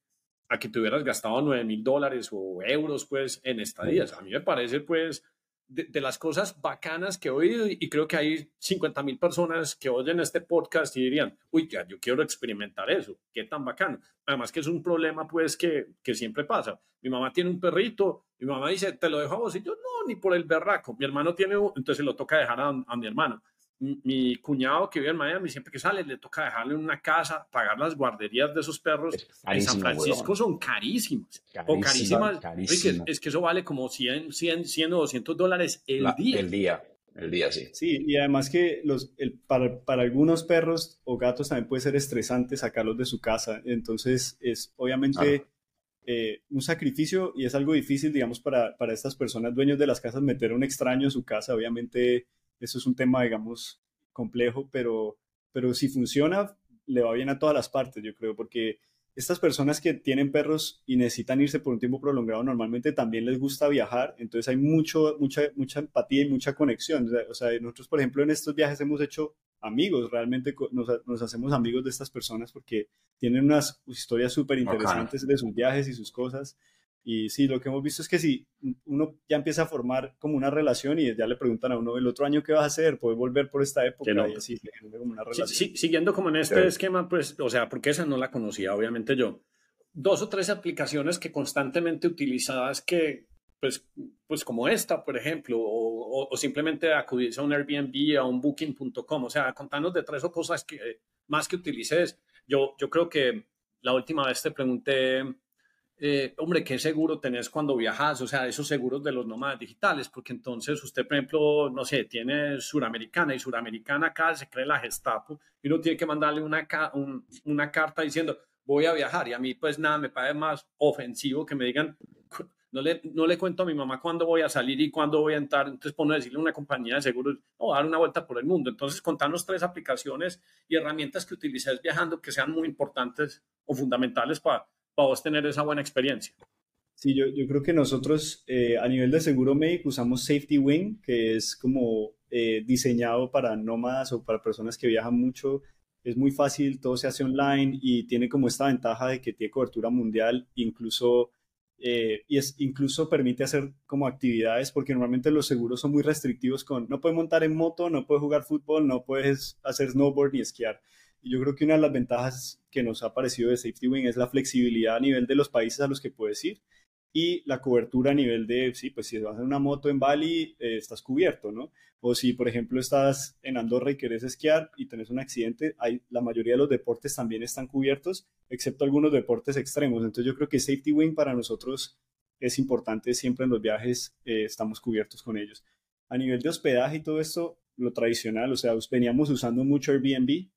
a que te hubieras gastado 9 mil dólares o euros, pues, en estadías. A mí me parece, pues, de, las cosas bacanas que he oído y creo que hay 50 mil personas que oyen este podcast y dirían, uy, ya, yo quiero experimentar eso, qué tan bacano. Además que es un problema, pues, que, que siempre pasa. Mi mamá tiene un perrito, mi mamá dice, te lo dejo a vos, y yo, no, ni por el berraco. Mi hermano tiene, entonces lo toca dejar a mi hermano mi cuñado que vive en Miami, siempre que sale, le toca dejarle una casa, pagar las guarderías de esos perros. en San Francisco son carísimos. o carísimas. Es, que eso vale como 100, 100, 100 o 200 dólares el día. El día. El día, sí. Sí, y además que los, el, para, para, algunos perros o gatos también puede ser estresante sacarlos de su casa. Entonces, es obviamente eh, un sacrificio y es algo difícil, digamos, para, para estas personas dueños de las casas meter un extraño en su casa. Obviamente, eso es un tema, digamos, complejo, pero, pero si funciona, le va bien a todas las partes, yo creo, porque estas personas que tienen perros y necesitan irse por un tiempo prolongado, normalmente también les gusta viajar, entonces hay mucho, mucha, mucha empatía y mucha conexión. O sea, nosotros, por ejemplo, en estos viajes hemos hecho amigos, realmente nos, nos hacemos amigos de estas personas porque tienen unas historias súper interesantes de sus viajes y sus cosas. Y sí, lo que hemos visto es que si uno ya empieza a formar como una relación y ya le preguntan a uno el otro año qué vas a hacer, puedes volver por esta época y así como una relación. Sí, siguiendo como en este esquema, pues, o sea, porque esa no la conocía, obviamente yo. Dos o tres aplicaciones que constantemente utilizadas que, pues, pues como esta, por ejemplo, o, o, simplemente acudir a un Airbnb, a un booking.com, o sea, contanos de tres o cosas que más que utilices. Yo, yo creo que la última vez te pregunté eh, hombre, ¿qué seguro tenés cuando viajas? O sea, esos seguros de los nómadas digitales, porque entonces usted, por ejemplo, no sé, tiene Suramericana y Suramericana acá se cree la Gestapo y uno tiene que mandarle una, una carta diciendo, voy a viajar y a mí pues nada, me parece más ofensivo que me digan, no le, no le cuento a mi mamá cuándo voy a salir y cuándo voy a entrar, entonces por no decirle a una compañía de seguros, o dar una vuelta por el mundo. Entonces, contanos tres aplicaciones y herramientas que utilices viajando que sean muy importantes o fundamentales para para vos tener esa buena experiencia. Sí, yo, yo creo que nosotros eh, a nivel de seguro médico usamos Safety Wing, que es como eh, diseñado para nómadas o para personas que viajan mucho. Es muy fácil, todo se hace online y tiene como esta ventaja de que tiene cobertura mundial, incluso, eh, y es, incluso permite hacer como actividades, porque normalmente los seguros son muy restrictivos con no puedes montar en moto, no puedes jugar fútbol, no puedes hacer snowboard ni esquiar. Y yo creo que una de las ventajas que nos ha parecido de Safety Wing es la flexibilidad a nivel de los países a los que puedes ir y la cobertura a nivel de, sí, pues si vas en una moto en Bali, eh, estás cubierto, ¿no? O si, por ejemplo, estás en Andorra y querés esquiar y tenés un accidente, hay, la mayoría de los deportes también están cubiertos, excepto algunos deportes extremos. Entonces yo creo que Safety Wing para nosotros es importante, siempre en los viajes eh, estamos cubiertos con ellos. A nivel de hospedaje y todo esto, lo tradicional, o sea, veníamos usando mucho Airbnb,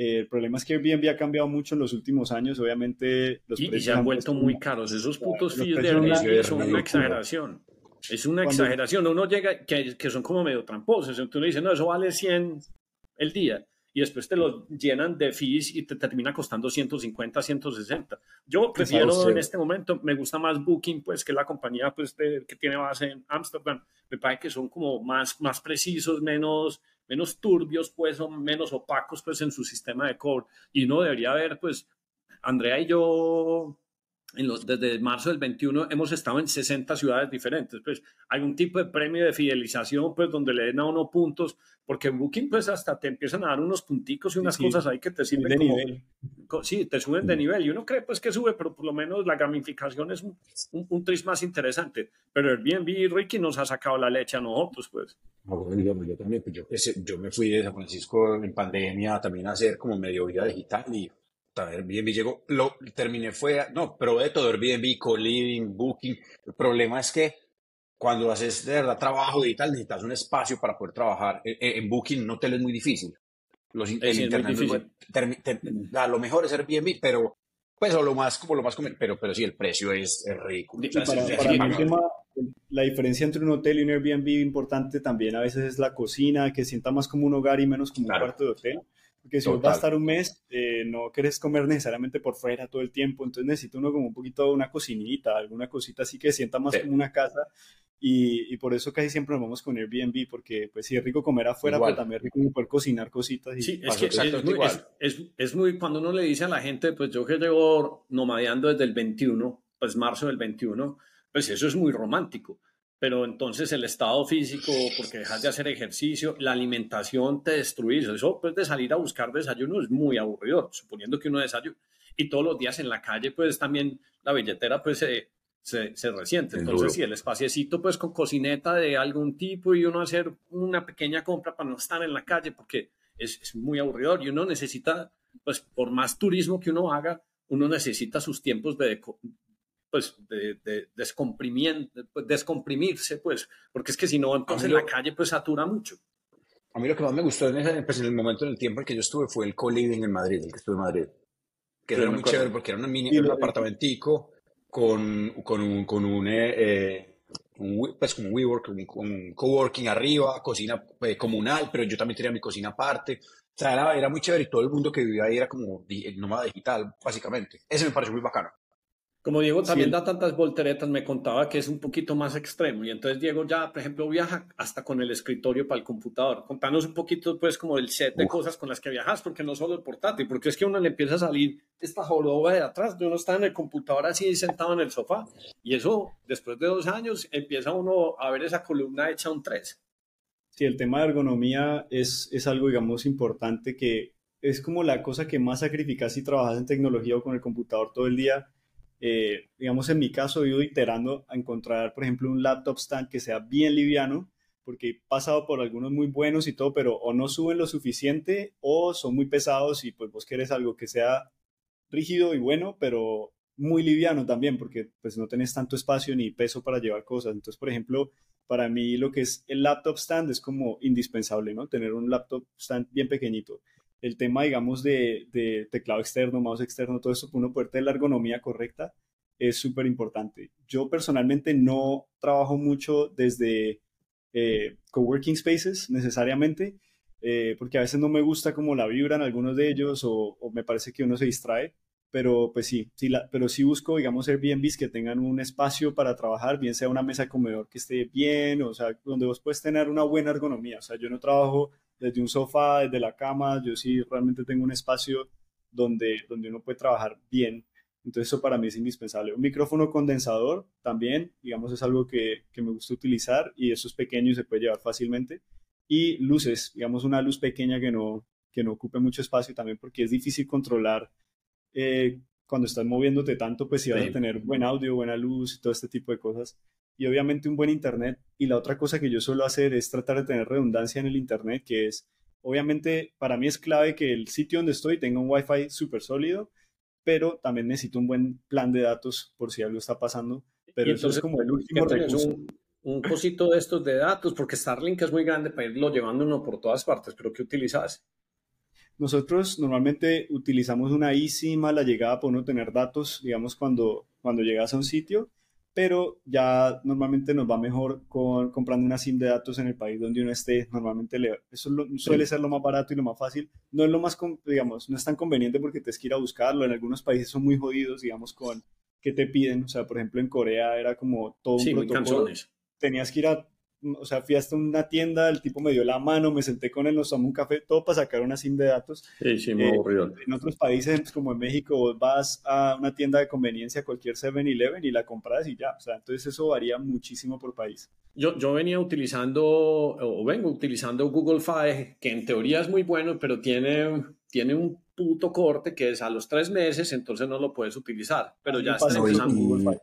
Eh, el problema es que Airbnb ha cambiado mucho en los últimos años, obviamente los y, y precios se han han vuelto muy caros. Esos putos fees de Airbnb son una exageración. Es una Cuando- exageración. Uno llega, que, que son como medio tramposos. Entonces uno dice, no, eso vale 100 el día. Y después te lo llenan de fees y te termina costando 150, 160. Yo prefiero sí. en este momento, me gusta más Booking, pues que la compañía pues, de- que tiene base en Amsterdam. Me parece que son como más, más precisos, menos, menos turbios, pues, o menos opacos pues, en su sistema de cobro. Y uno debería ver, pues, Andrea y yo en los, desde marzo del 21 hemos estado en 60 ciudades diferentes. Pues hay un tipo de premio de fidelización, pues donde le den a uno puntos, porque en Booking, pues hasta te empiezan a dar unos punticos y unas Sí, cosas ahí que te sirven de como- nivel. co- sí, te suben de nivel y uno cree pues que sube, pero por lo menos la gamificación es un, un, un tris más interesante. Pero Airbnb, Ricky, nos ha sacado la leche a nosotros, pues. Ah, digamos, yo también, pues yo, yo me fui de San Francisco en pandemia también a hacer como medio vida digital y Airbnb llegó, lo terminé fue, no, probé todo Airbnb, co-living, booking. El problema es que cuando haces de verdad trabajo digital necesitas un espacio para poder trabajar. En, en- en booking en hotel es muy difícil. Los, Sí, el sí, es muy internet difícil. termi- ter- a lo mejor es Airbnb, pero pues o lo más como lo más conven- pero pero sí el precio es, es ridículo. Y O sea, para, para el tema, la diferencia entre un hotel y un Airbnb importante también a veces es la cocina, que sienta más como un hogar y menos como Claro. un cuarto de hotel. Porque si vos Total. vas a estar un mes, eh, no querés comer necesariamente por fuera todo el tiempo, entonces necesita uno como un poquito una cocinita, alguna cosita así que sienta más Sí. como una casa. Y, y por eso casi siempre nos vamos con Airbnb, porque pues sí es rico comer afuera, Igual. pero también es rico poder cocinar cositas. Y Sí, es que es muy, igual. es, es- es muy, cuando uno le dice a la gente, pues yo que llevo nomadeando desde el 21, pues marzo del 21, pues eso es muy romántico. Pero entonces el estado físico, porque dejas de hacer ejercicio, la alimentación te destruís. Eso pues de salir a buscar desayuno es muy aburrido, suponiendo que uno desayuna. Y todos los días en la calle, pues también la billetera pues se, se, se resiente. Es Entonces, si el espaciecito pues con cocineta de algún tipo y uno hacer una pequeña compra para no estar en la calle, porque es, es muy aburridor y uno necesita, pues por más turismo que uno haga, uno necesita sus tiempos de, pues, de, de pues, descomprimirse, pues, porque es que si no, entonces en lo- la calle pues satura mucho. A mí lo que más me gustó en, ese, pues, en el momento en el tiempo en que yo estuve fue el co-living en Madrid, el que estuve en Madrid. Que Sí, era muy chévere porque era, una mini, era un apartamentico con, con un, con un, eh, eh, un pues como un WeWork, un, un coworking arriba, cocina eh, comunal, pero yo también tenía mi cocina aparte. O sea, era, era muy chévere y todo el mundo que vivía ahí era como nómada digital, básicamente. Ese me pareció muy bacano. Como Diego también Sí. da tantas volteretas, me contaba que es un poquito más extremo. Y entonces Diego ya, por ejemplo, viaja hasta con el escritorio para el computador. Contanos un poquito, pues, como el set de Uf. cosas con las que viajas, porque no solo el portátil, porque es que a uno le empieza a salir esta joroba de atrás, de uno está en el computador así sentado en el sofá. Y eso, después de dos años, empieza uno a ver esa columna hecha un 3. Sí, el tema de ergonomía es, es algo, digamos, importante que es como la cosa que más sacrificas si trabajas en tecnología o con el computador todo el día. Eh, digamos, en mi caso, he ido iterando a encontrar, por ejemplo, un laptop stand que sea bien liviano, porque he pasado por algunos muy buenos y todo, pero o no suben lo suficiente o son muy pesados y pues vos querés algo que sea rígido y bueno, pero muy liviano también, porque pues no tenés tanto espacio ni peso para llevar cosas. Entonces, por ejemplo, para mí lo que es el laptop stand es como indispensable, ¿no? Tener un laptop stand bien pequeñito. El tema, digamos, de, teclado externo, mouse externo, todo eso, uno poder tener la ergonomía correcta, es súper importante. Yo personalmente no trabajo mucho desde eh, coworking spaces necesariamente, eh, porque a veces no me gusta como la vibran algunos de ellos o, o me parece que uno se distrae, pero pues sí, sí la, pero sí busco, digamos, Airbnbs que tengan un espacio para trabajar, bien sea una mesa de comedor que esté bien, o sea, donde vos puedes tener una buena ergonomía. O sea, yo no trabajo desde un sofá, desde la cama, yo sí realmente tengo un espacio donde, donde uno puede trabajar bien. Entonces eso para mí es indispensable. Un micrófono condensador también, digamos, es algo que, que me gusta utilizar y eso es pequeño y se puede llevar fácilmente. Y luces, digamos, una luz pequeña que no, que no ocupe mucho espacio también porque es difícil controlar eh, cuando estás moviéndote tanto, pues si vas Sí. a tener buen audio, buena luz y todo este tipo de cosas. Y obviamente un buen internet. Y la otra cosa que yo suelo hacer es tratar de tener redundancia en el internet, que es, obviamente, para mí es clave que el sitio donde estoy tenga un wifi súper sólido, pero también necesito un buen plan de datos por si algo está pasando. Pero Y eso es entonces, como el ¿Qué último recurso. Un, un cosito de estos de datos, porque Starlink es muy grande para irlo llevando uno por todas partes, pero ¿qué utilizas? nosotros normalmente utilizamos una eSIM a la llegada para uno tener datos, digamos, cuando, cuando llegas a un sitio, pero ya normalmente nos va mejor con, comprando una SIM de datos en el país donde uno esté. Normalmente le, eso suele ser lo más barato y lo más fácil. No es lo más, digamos, no es tan conveniente porque te que ir a buscarlo. En algunos países son muy jodidos, digamos, con que te piden. O sea, por ejemplo, en Corea era como todo un sí, protocolo. Tenías que ir a o sea, fui hasta una tienda, el tipo me dio la mano, me senté con él, nos tomamos un café, todo para sacar una SIM de datos. Sí, sí, muy eh. En otros países, como en México, vos vas a una tienda de conveniencia, cualquier 7-Eleven, y la compras y ya. O sea, entonces eso varía muchísimo por país. Yo, yo venía utilizando, o vengo utilizando Google Fi, que en teoría es muy bueno, pero tiene, tiene un puto corte que es a los tres meses, entonces no lo puedes utilizar. Pero ya está usando Google Fi.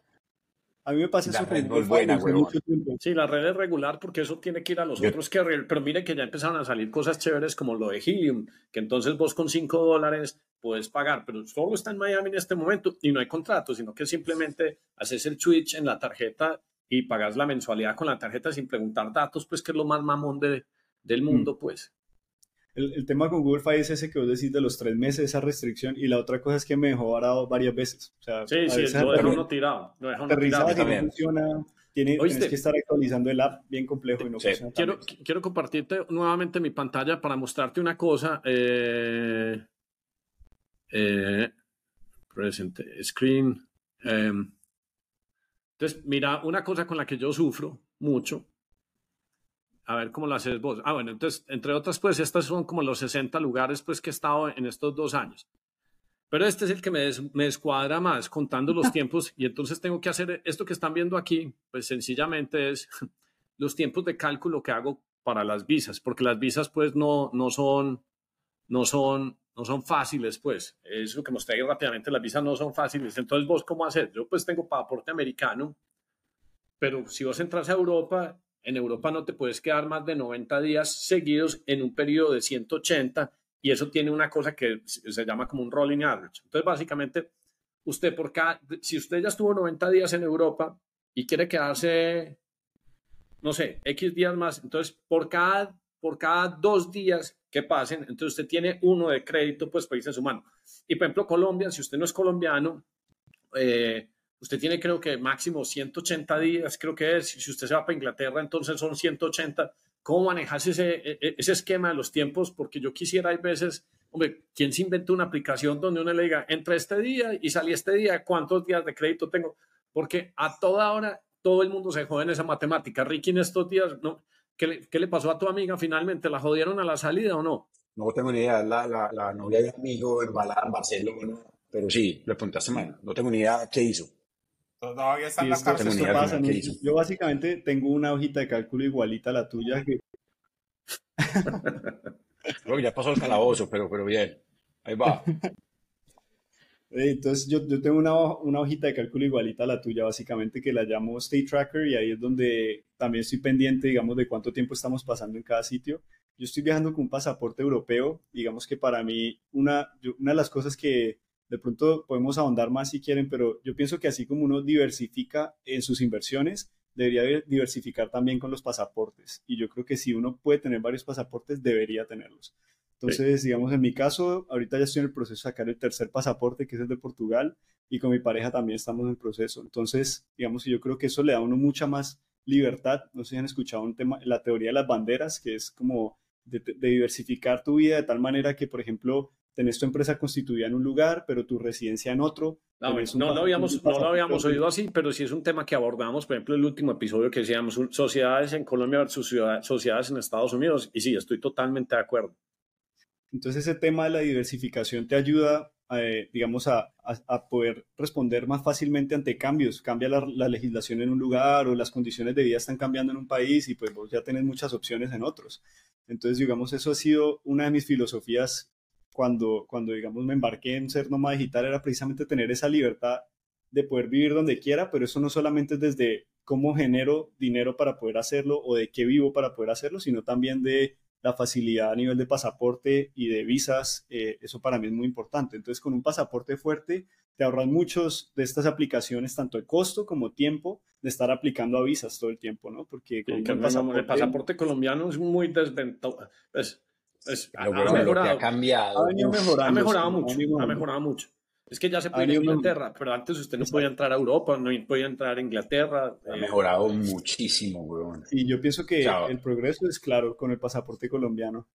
A mí me pasa eso con Google buena, mucho tiempo. Sí, la red es regular porque eso tiene que ir a los otros que... Pero mire que ya empezaron a salir cosas chéveres como lo de Helium, que entonces vos con 5 dólares puedes pagar, pero solo está en Miami en este momento y no hay contrato, sino que simplemente haces el switch en la tarjeta y pagas la mensualidad con la tarjeta sin preguntar datos, pues que es lo más mamón de, del mm. mundo, pues el, tema con Google Fi es ese que vos decís de los tres meses, esa restricción, y la otra cosa es que me dejó varado varias veces. O sea, sí, sí, lo dejó uno tirado. Lo dejó tirado. no funciona, tiene, tienes que estar actualizando el app bien complejo y no funciona. Quiero, quiero compartirte nuevamente mi pantalla para mostrarte una cosa. Eh, eh, presente, screen. Eh, entonces, mira, una cosa con la que yo sufro mucho a ver cómo lo haces vos. Ah, bueno, entonces, entre otras, pues estos son como los 60 lugares pues que he estado en estos dos años. Pero este es el que me, me descuadra más contando los tiempos y entonces tengo que hacer esto que están viendo aquí, pues sencillamente es los tiempos de cálculo que hago para las visas, porque las visas pues no, no son, no son, no son fáciles, pues. Es lo que mostré rápidamente, las visas no son fáciles. Entonces, ¿vos cómo hacer? Yo pues tengo pasaporte americano, pero si vos entras a Europa en Europa no te puedes quedar más de 90 días seguidos en un periodo de 180 y eso tiene una cosa que se llama como un rolling average. Entonces, básicamente, usted por cada, si usted ya estuvo 90 días en Europa y quiere quedarse, no sé, X días más, entonces por cada, por cada dos días que pasen, entonces usted tiene uno de crédito, pues país en su mano. Y por ejemplo, Colombia, si usted no es colombiano, eh, Usted tiene creo que máximo 180 días, creo que es. Si usted se va para Inglaterra, entonces son 180. ¿Cómo manejarse ese, e, e, ese esquema de los tiempos? Porque yo quisiera, hay veces, hombre, ¿quién se inventó una aplicación donde uno le diga, entra este día y salí este día, cuántos días de crédito tengo? Porque a toda hora todo el mundo se jode en esa matemática. Ricky, en estos días, ¿no? ¿Qué le, ¿Qué le, pasó a tu amiga finalmente? ¿La jodieron a la salida o no? No tengo ni idea. La, la, la novia de amigo en Barcelona, pero sí, le preguntaste mal. No tengo ni idea qué hizo. Todavía están las Pasa, Yo básicamente tengo una hojita de cálculo igualita a la tuya. Que... Creo que ya pasó el calabozo, pero, pero bien. Ahí va. Entonces yo, yo tengo una, una, hojita de cálculo igualita a la tuya, básicamente, que la llamo State Tracker y ahí es donde también estoy pendiente, digamos, de cuánto tiempo estamos pasando en cada sitio. Yo estoy viajando con un pasaporte europeo, digamos que para mí una, una de las cosas que de pronto podemos ahondar más si quieren, pero yo pienso que así como uno diversifica en sus inversiones, debería diversificar también con los pasaportes. Y yo creo que si uno puede tener varios pasaportes, debería tenerlos. Entonces, digamos, en mi caso, ahorita ya estoy en el proceso de sacar el tercer pasaporte, que es el de Portugal, y con mi pareja también estamos en el proceso. Entonces, digamos yo creo que eso le da a uno mucha más libertad. No sé si han escuchado un tema, la teoría de las banderas, que es como de, de diversificar tu vida de tal manera que, por ejemplo, tenés tu empresa constituida en un lugar, pero tu residencia en otro. No, no, lo habíamos, no lo habíamos oído así, pero sí es un tema que abordamos, por ejemplo, el último episodio que decíamos, sociedades en Colombia versus sociedades en Estados Unidos, y sí, estoy totalmente de acuerdo. Entonces ese tema de la diversificación te ayuda, eh, digamos, a, a, poder responder más fácilmente ante cambios. Cambia la, la, legislación en un lugar o las condiciones de vida están cambiando en un país y pues vos ya tenés muchas opciones en otros. Entonces, digamos, eso ha sido una de mis filosofías cuando, cuando digamos, me embarqué en ser nómada digital era precisamente tener esa libertad de poder vivir donde quiera, pero eso no solamente es desde cómo genero dinero para poder hacerlo o de qué vivo para poder hacerlo, sino también de la facilidad a nivel de pasaporte y de visas, eh, eso para mí es muy importante. Entonces, con un pasaporte fuerte, te ahorran muchos de estas aplicaciones, tanto de costo como tiempo, de estar aplicando a visas todo el tiempo, ¿no? Porque con el pasaporte colombiano es muy desventajoso. Pues, Pues, ha, Pero, ha weón, lo que mejorado, ha cambiado. Ha venido mejorando. ha mejorado mucho, ha mejorado mucho. Es que ya se puede ir a Inglaterra, pero antes usted no podía entrar a Europa, no podía entrar a Inglaterra. ha eh, mejorado muchísimo, weón. Y yo pienso que Chao. el progreso es claro con el pasaporte colombiano.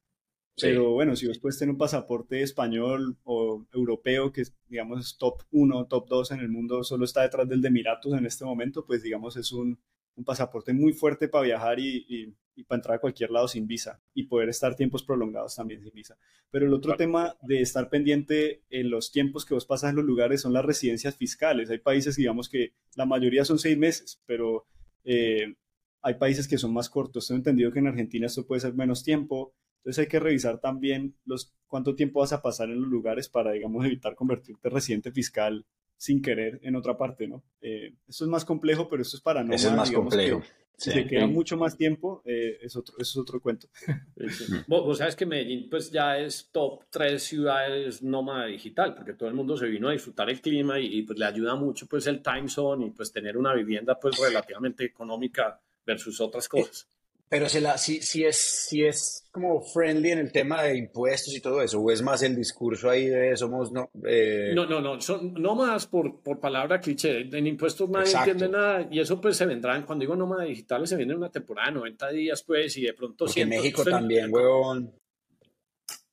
Sí. Pero bueno, si vos puedes tener un pasaporte español o europeo, que digamos es top 1, top 2 en el mundo, solo está detrás del de Emiratos en este momento, pues digamos es un, un pasaporte muy fuerte para viajar y, y- y para entrar a cualquier lado sin visa y poder estar tiempos prolongados también sin visa. Pero el otro tema de estar pendiente en los tiempos que vos pasas en los lugares son las residencias fiscales. Hay países, digamos que la mayoría son seis meses, pero eh, hay países que son más cortos. Tengo entendido que en Argentina esto puede ser menos tiempo. Entonces hay que revisar también los, cuánto tiempo vas a pasar en los lugares para, digamos, evitar convertirte en residente fiscal sin querer en otra parte, ¿no? Eh, esto es más complejo, pero esto es para no Ese es más complejo. Si Sí. te queda mucho más tiempo, eh, es otro, eso es otro cuento. Sí, sí. Vos, vos sabes que Medellín pues ya es top 3 ciudades nómada digital, porque todo el mundo se vino a disfrutar el clima y, y, pues le ayuda mucho pues el time zone y pues tener una vivienda pues relativamente económica versus otras cosas. Pero si, la, si, si, es, si es como friendly en el tema de impuestos y todo eso, o es más el discurso ahí de somos no, eh, No, no, no, son nómadas por, por palabra cliché. En impuestos nadie Exacto. entiende nada y eso pues se vendrán, cuando digo nómada digital se viene en una temporada de 90 días pues y de pronto porque siento- México usted- también, huevón.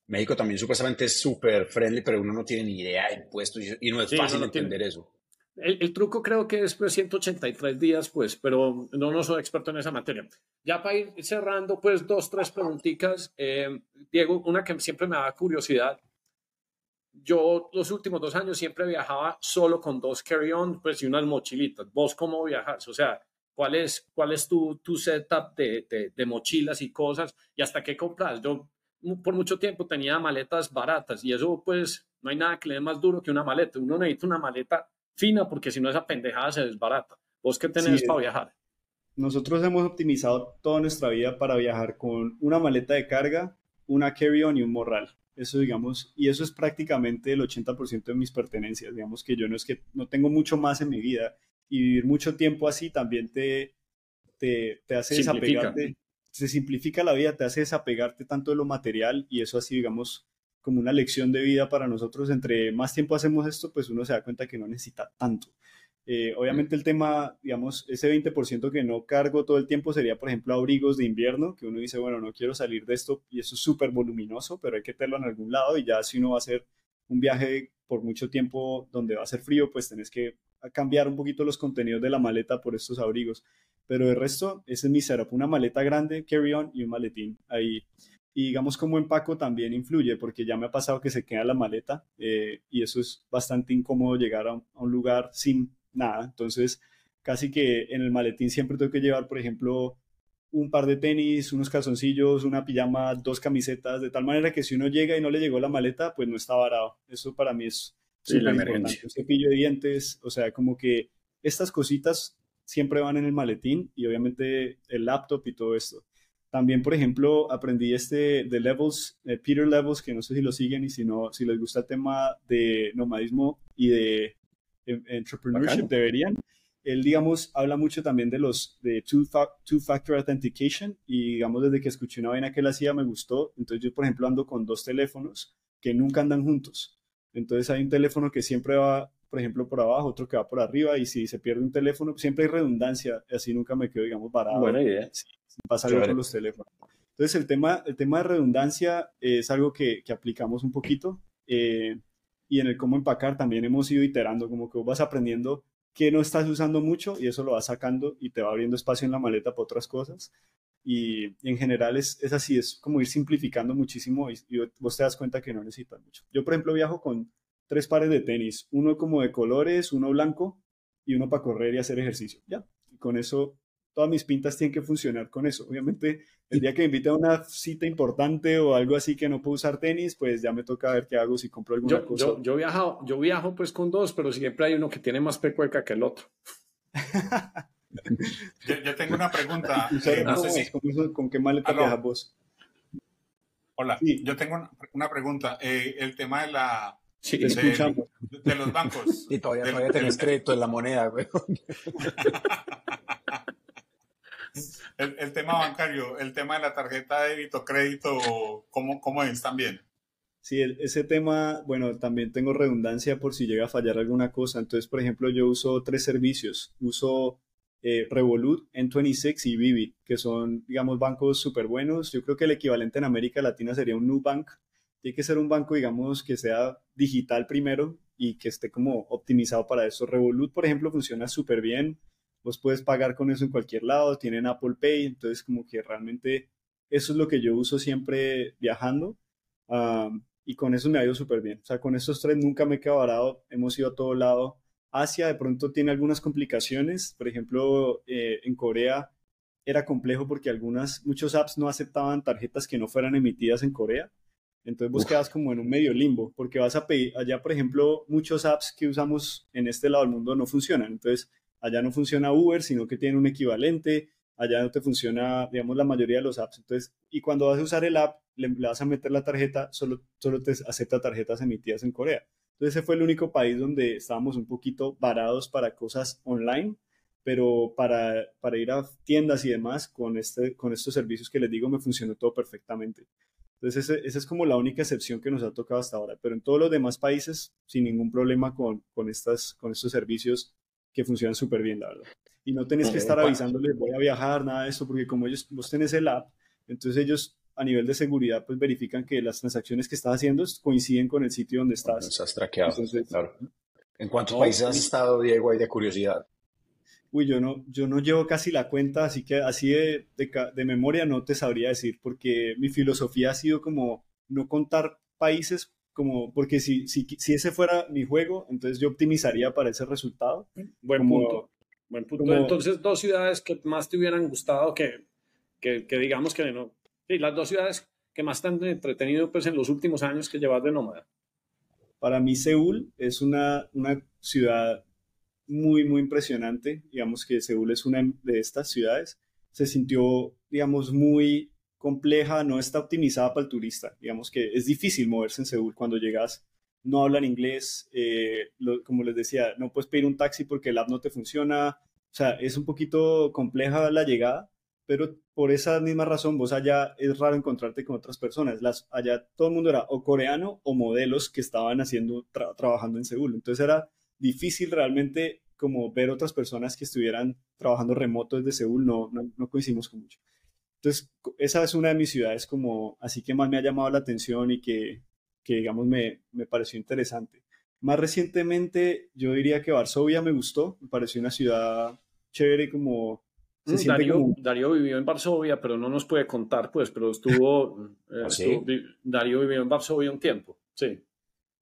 México también supuestamente es súper friendly, pero uno no tiene ni idea de impuestos y, y no es Sí, fácil no tiene- entender eso. El, el truco creo que es pues 183 días, pues, pero no, no soy experto en esa materia. Ya para ir cerrando, pues, dos, tres preguntitas. Eh, Diego, una que siempre me da curiosidad. Yo los últimos dos años siempre viajaba solo con dos carry-on, pues, y unas mochilitas. ¿Vos cómo viajas? O sea, ¿cuál es, cuál es tu, tu setup de, de, de mochilas y cosas? ¿Y hasta qué compras? Yo por mucho tiempo tenía maletas baratas y eso, pues, no hay nada que le dé más duro que una maleta. Uno necesita una maleta fina porque si no esa pendejada se desbarata. ¿Vos qué tenés Sí, para es- viajar? Nosotros hemos optimizado toda nuestra vida para viajar con una maleta de carga, una carry-on y un morral. Eso, digamos, y eso es prácticamente el 80% de mis pertenencias. Digamos que yo no es que no tengo mucho más en mi vida y vivir mucho tiempo así también te, te, te hace Simplifica. desapegarte, se simplifica la vida, te hace desapegarte tanto de lo material y eso así, digamos, como una lección de vida para nosotros. Entre más tiempo hacemos esto, pues uno se da cuenta que no necesita tanto. Eh, obviamente el tema, digamos, ese 20% que no cargo todo el tiempo sería, por ejemplo, abrigos de invierno, que uno dice, bueno, no quiero salir de esto y eso es súper voluminoso, pero hay que tenerlo en algún lado y ya si uno va a hacer un viaje por mucho tiempo donde va a ser frío, pues tenés que cambiar un poquito los contenidos de la maleta por estos abrigos. Pero de resto, ese es mi setup, una maleta grande, carry-on y un maletín ahí. Y digamos como empaco también influye, porque ya me ha pasado que se queda la maleta eh, y eso es bastante incómodo llegar a un, a un lugar sin nada. Entonces, casi que en el maletín siempre tengo que llevar, por ejemplo, un par de tenis, unos calzoncillos, una pijama, dos camisetas, de tal manera que si uno llega y no le llegó la maleta, pues no está varado. Eso para mí es Sí, la importante. emergencia. Un cepillo de dientes, o sea, como que estas cositas siempre van en el maletín y obviamente el laptop y todo esto. También, por ejemplo, aprendí este de Levels, eh, Peter Levels, que no sé si lo siguen y si no, si les gusta el tema de nomadismo y de em- entrepreneurship, Bacano. deberían. Él, digamos, habla mucho también de los de two-fa- two-factor authentication y, digamos, desde que escuché una vaina que él hacía me gustó. Entonces, yo, por ejemplo, ando con dos teléfonos que nunca andan juntos. Entonces, hay un teléfono que siempre va, por ejemplo, por abajo, otro que va por arriba y si se pierde un teléfono, siempre hay redundancia, así nunca me quedo, digamos, parado Buena idea. si pasa algo Chévere. con los teléfonos. Entonces, el tema, el tema de redundancia es algo que, que aplicamos un poquito eh, y en el cómo empacar también hemos ido iterando, como que vos vas aprendiendo que no estás usando mucho y eso lo vas sacando y te va abriendo espacio en la maleta para otras cosas. Y, y en general es, es así, es como ir simplificando muchísimo y, y vos te das cuenta que no necesitas mucho. Yo, por ejemplo, viajo con tres pares de tenis, uno como de colores, uno blanco y uno para correr y hacer ejercicio. Ya, y con eso todas mis pintas tienen que funcionar con eso. Obviamente, el día que me invite a una cita importante o algo así que no puedo usar tenis, pues ya me toca ver qué hago si compro alguna Yo, cosa. yo, yo, viajo, yo viajo pues con dos, pero siempre hay uno que tiene más pecueca que el otro. Yo, yo tengo una pregunta. Eh. ¿Con qué maleta Aló. viajas vos? Hola, Sí. yo tengo una, una pregunta. Eh, el tema de la Sí, Te escuchamos. de los bancos. Y todavía, todavía tenés crédito en la moneda, güey. el, el, tema bancario, el tema de la tarjeta de débito, crédito, ¿cómo, cómo es también? Sí, ese tema, bueno, también tengo redundancia por si llega a fallar alguna cosa. Entonces, por ejemplo, yo uso tres servicios. Uso eh, Revolut, N26 y Vivid, que son, digamos, bancos súper buenos. Yo creo que el equivalente en América Latina sería un Nubank. Tiene que ser un banco, digamos, que sea digital primero y que esté como optimizado para eso. Revolut, por ejemplo, funciona súper bien. Vos puedes pagar con eso en cualquier lado. Tienen Apple Pay, entonces como que realmente eso es lo que yo uso siempre viajando. y con eso me ha ido súper bien. O sea, con estos tres nunca me he quedado varado. Hemos ido a todo lado Asia de pronto tiene algunas complicaciones, por ejemplo, eh, en Corea era complejo porque algunas, muchos apps no aceptaban tarjetas que no fueran emitidas en Corea. Entonces vos quedas como en un medio limbo, porque vas a pedir, allá por ejemplo, muchos apps que usamos en este lado del mundo no funcionan. Entonces allá no funciona Uber, sino que tiene un equivalente, allá no te funciona, digamos, la mayoría de los apps. Entonces, y cuando vas a usar el app, le, le vas a meter la tarjeta, solo, solo te acepta tarjetas emitidas en Corea. Entonces ese fue el único país donde estábamos un poquito varados para cosas online, pero para, para ir a tiendas y demás, con, este, con estos servicios que les digo, me funcionó todo perfectamente. Entonces esa es como la única excepción que nos ha tocado hasta ahora, pero en todos los demás países sin ningún problema con, con, estas, con estos servicios que funcionan súper bien, la verdad. Y no tenés que estar avisándoles voy a viajar, nada de eso, porque como ellos, vos tenés el app, entonces ellos a nivel de seguridad, pues verifican que las transacciones que estás haciendo coinciden con el sitio donde estás. estás traqueado, claro. ¿En cuántos países has estado, Diego, ahí de curiosidad? Uy, yo no, yo no llevo casi la cuenta, así que así de, de, memoria no te sabría decir, porque mi filosofía ha sido como no contar países, como, porque si, si, si ese fuera mi juego, entonces yo optimizaría para ese resultado. Buen punto. Buen punto. entonces, dos ciudades que más te hubieran gustado que, que, que digamos que no, Sí, las dos ciudades que más te han entretenido pues, en los últimos años que llevas de nómada. Para mí, Seúl es una, una ciudad muy, muy impresionante. Digamos que Seúl es una de estas ciudades. Se sintió, digamos, muy compleja, no está optimizada para el turista. Digamos que es difícil moverse en Seúl cuando llegas. No hablan inglés, eh, como les decía, no puedes pedir un taxi porque el app no te funciona. O sea, es un poquito compleja la llegada, pero por esa misma razón vos allá es raro encontrarte con otras personas. Las, allá todo el mundo era o coreano o modelos que estaban haciendo, trabajando en Seúl. Entonces era difícil realmente como ver otras personas que estuvieran trabajando remoto desde Seúl, no, no, no coincidimos con mucho. Entonces, esa es una de mis ciudades como así que más me ha llamado la atención y que, que digamos, me, me pareció interesante. Más recientemente, yo diría que Varsovia me gustó, me pareció una ciudad chévere como Mm, Darío, vivió en Varsovia, pero no nos puede contar, pues, pero estuvo, eh, ¿Ah, Darío vivió en Varsovia un tiempo, sí,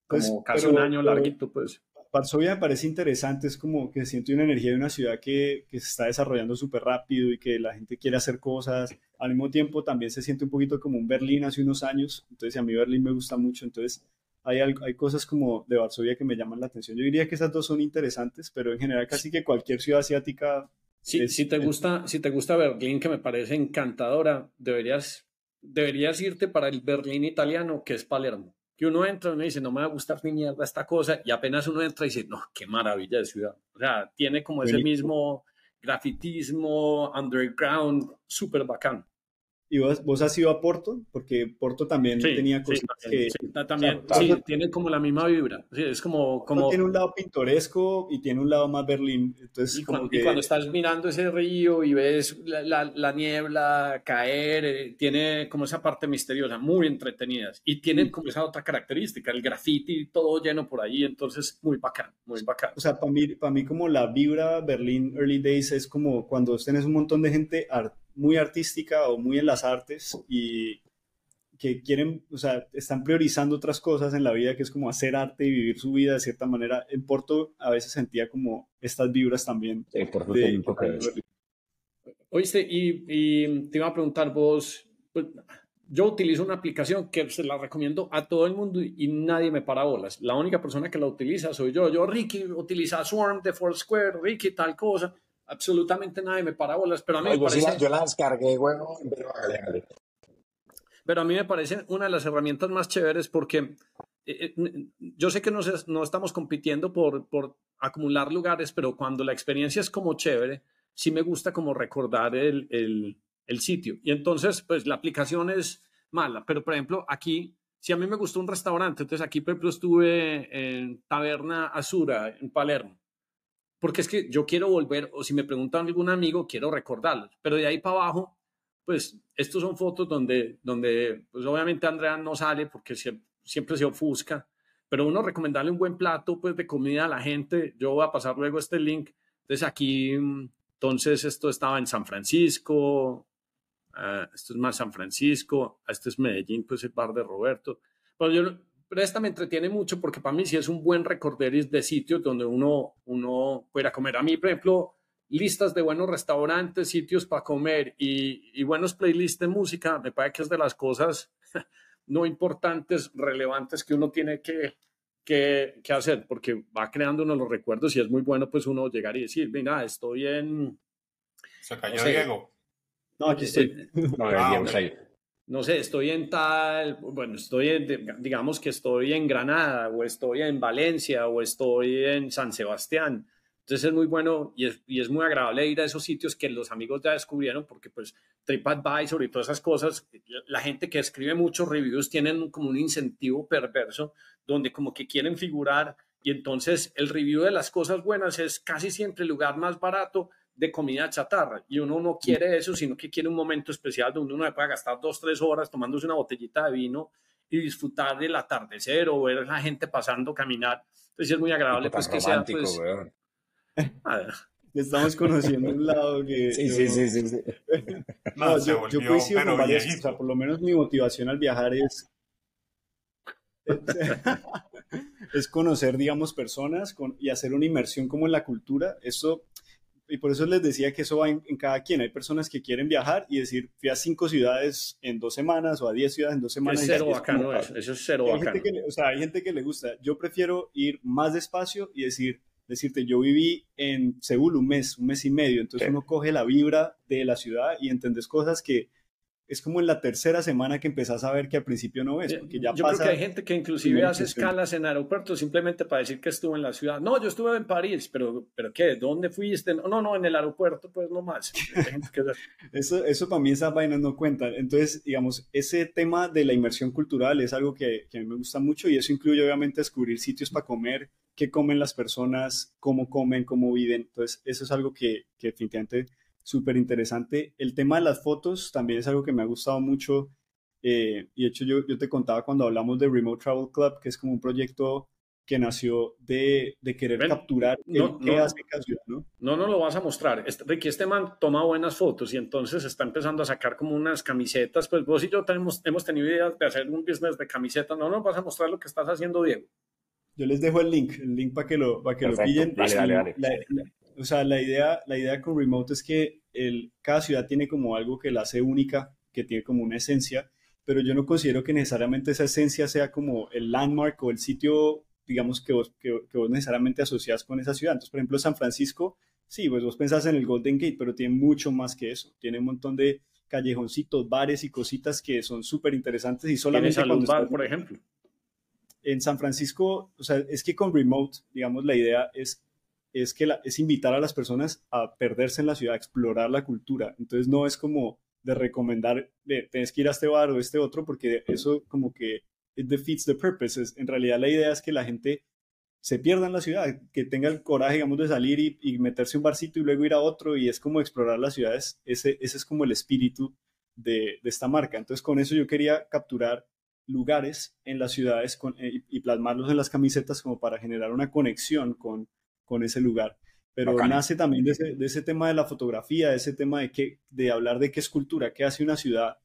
pues, como casi un año larguito, pues. Varsovia me parece interesante, es como que siento una energía de una ciudad que, que se está desarrollando súper rápido y que la gente quiere hacer cosas. Al mismo tiempo también se siente un poquito como un Berlín hace unos años, entonces a mí Berlín me gusta mucho, entonces hay, hay cosas como de Varsovia que me llaman la atención. Yo diría que esas dos son interesantes, pero en general casi que cualquier ciudad asiática si, te gusta, si te gusta Berlín, que me parece encantadora, deberías, deberías irte para el Berlín italiano, que es Palermo. Que uno entra y uno dice, no me va a gustar ni mierda esta cosa, y apenas uno entra y dice, no, qué maravilla de ciudad. O sea, tiene como ese mismo grafitismo, underground, súper bacán. ¿Y vos, has ido a Porto? Porque Porto también tenía cosas que... Sí, también, sí, tiene como la misma vibra. es como, como... Tiene un lado pintoresco y tiene un lado más Berlín. Entonces, y, cuando, cuando estás mirando ese río y ves la, la, niebla caer, eh, tiene como esa parte misteriosa, muy entretenidas. Y tiene mm. como esa otra característica, el graffiti todo lleno por ahí. Entonces, muy bacán, muy bacán. O sea, para mí, para mí como la vibra Berlín Early Days es como cuando tenés un montón de gente art muy artística o muy en las artes y que quieren, o sea, están priorizando otras cosas en la vida, que es como hacer arte y vivir su vida de cierta manera. En Porto a veces sentía como estas vibras también. Sí, Porto de, Oíste, y, y, te iba a preguntar vos, pues, yo utilizo una aplicación que se la recomiendo a todo el mundo y, nadie me para bolas. La única persona que la utiliza soy yo. Yo, Ricky, utiliza Swarm de Foursquare, Ricky, tal cosa absolutamente nadie me para bolas, pero a mí me parece... Yo la descargué, bueno, pero a mí me parece una de las herramientas más chéveres porque eh, eh, yo sé que no, no estamos compitiendo por, por, acumular lugares, pero cuando la experiencia es como chévere, sí me gusta como recordar el, el, el sitio. Y entonces, pues la aplicación es mala. Pero, por ejemplo, aquí, si a mí me gustó un restaurante, entonces aquí, por ejemplo, estuve en Taberna Azura, en Palermo. Porque es que yo quiero volver, o si me preguntan algún amigo, quiero recordarlos. Pero de ahí para abajo, pues, estos son fotos donde, donde pues obviamente Andrea no sale porque siempre, se ofusca. Pero uno recomendarle un buen plato, pues, de comida a la gente. Yo voy a pasar luego este link. Entonces aquí, entonces esto estaba en San Francisco, Ah, esto es más San Francisco, este es Medellín, pues el bar de Roberto. Pero, yo, pero esta me entretiene mucho porque para mí sí es un buen recorderis de sitios donde uno, uno puede comer. A mí, por ejemplo, listas de buenos restaurantes, sitios para comer y, y buenos playlists de música, me parece que es de las cosas no importantes, relevantes que uno tiene que, que, que, hacer, porque va creando uno los recuerdos y es muy bueno pues uno llegar y decir, mira, estoy en... Se cayó Diego. No, aquí estoy. No, Ah. No sé, estoy en tal, bueno, estoy en, digamos que estoy en Granada o estoy en Valencia o estoy en San Sebastián. Entonces es muy bueno y es, y es muy agradable ir a esos sitios que los amigos ya descubrieron porque pues TripAdvisor y todas esas cosas, la gente que escribe muchos reviews tienen como un incentivo perverso donde como que quieren figurar y entonces el review de las cosas buenas es casi siempre el lugar más barato de comida chatarra y uno no quiere eso, sino que quiere un momento especial donde uno pueda gastar dos, tres horas tomándose una botellita de vino y disfrutar del atardecer o ver a la gente pasando, caminar. Entonces es muy agradable pues que sea pues, ah, Estamos conociendo un lado que... Sí, yo- sí, sí, sí, sí. No, No, se yo, yo coincido con varias, o sea, por lo menos mi motivación al viajar es, es conocer, digamos, personas con- y hacer una inmersión como en la cultura. Eso, y por eso les decía que eso va en, en cada quien. Hay personas que quieren viajar y decir, fui a cinco ciudades en dos semanas o a diez ciudades en dos semanas. es cero es bacano eso, eso es cero Hay bacano. gente que le- o sea, hay gente que le gusta. Yo prefiero ir más despacio y decir, decirte, yo viví en Seúl un mes, un mes y medio, entonces Sí. uno coge la vibra de la ciudad y entendés cosas que es como en la tercera semana que empezás a ver que al principio no ves, porque ya yo pasa... creo que hay gente que inclusive hace escalas en aeropuertos simplemente para decir que estuvo en la ciudad. No, yo estuve en París, pero, pero ¿qué? ¿Dónde fuiste? No, no, en el aeropuerto, pues no más. Eso, eso para mí esas vainas no cuentan. Entonces, digamos, ese tema de la inmersión cultural es algo que, que a mí me gusta mucho y eso incluye obviamente descubrir sitios para comer, qué comen las personas, cómo comen, cómo viven. Entonces, eso es algo que, que definitivamente súper interesante. El tema de las fotos también es algo que me ha gustado mucho. eh, y de hecho, yo, yo te contaba cuando hablamos de Remote Travel Club, que es como un proyecto que nació de, de querer Ven, capturar el no, qué no. hace cada ciudad, ¿no? No, no lo vas a mostrar. Este, Ricky, este man toma buenas fotos y entonces está empezando a sacar como unas camisetas. Pues vos y yo tenemos, hemos tenido ideas de hacer un business de camisetas. No, no, vas a mostrar lo que estás haciendo, Diego. Yo les dejo el link, el link para que lo, para que lo pillen. Dale, dale, dale. la- la- o sea, la idea, la idea con Remote es que el, cada ciudad tiene como algo que la hace única, que tiene como una esencia, pero yo no considero que necesariamente esa esencia sea como el landmark o el sitio, digamos, que vos, que, que vos necesariamente asocias con esa ciudad. Entonces, por ejemplo, San Francisco, sí, pues vos pensás en el Golden Gate, pero tiene mucho más que eso. Tiene un montón de callejoncitos, bares y cositas que son súper interesantes y solamente Salud cuando Bar, estás- por ejemplo. en San Francisco, o sea, es que con Remote, digamos, la idea es, es que es invitar a las personas a perderse en la ciudad, a explorar la cultura. Entonces no es como de recomendar, de, tienes que ir a este bar o este otro, porque eso como que it defeats the purpose. Es- en realidad la idea es que la gente se pierda en la ciudad, que tenga el coraje, digamos, de salir y, y meterse un barcito y luego ir a otro, y es como explorar las ciudades. Ese, es como el espíritu de, esta marca. Entonces con eso yo quería capturar lugares en las ciudades eh, y plasmarlos en las camisetas como para generar una conexión con, con ese lugar. Pero nace también de ese, de ese tema de la fotografía, de ese tema de, que, de hablar de qué es cultura, qué hace una ciudad,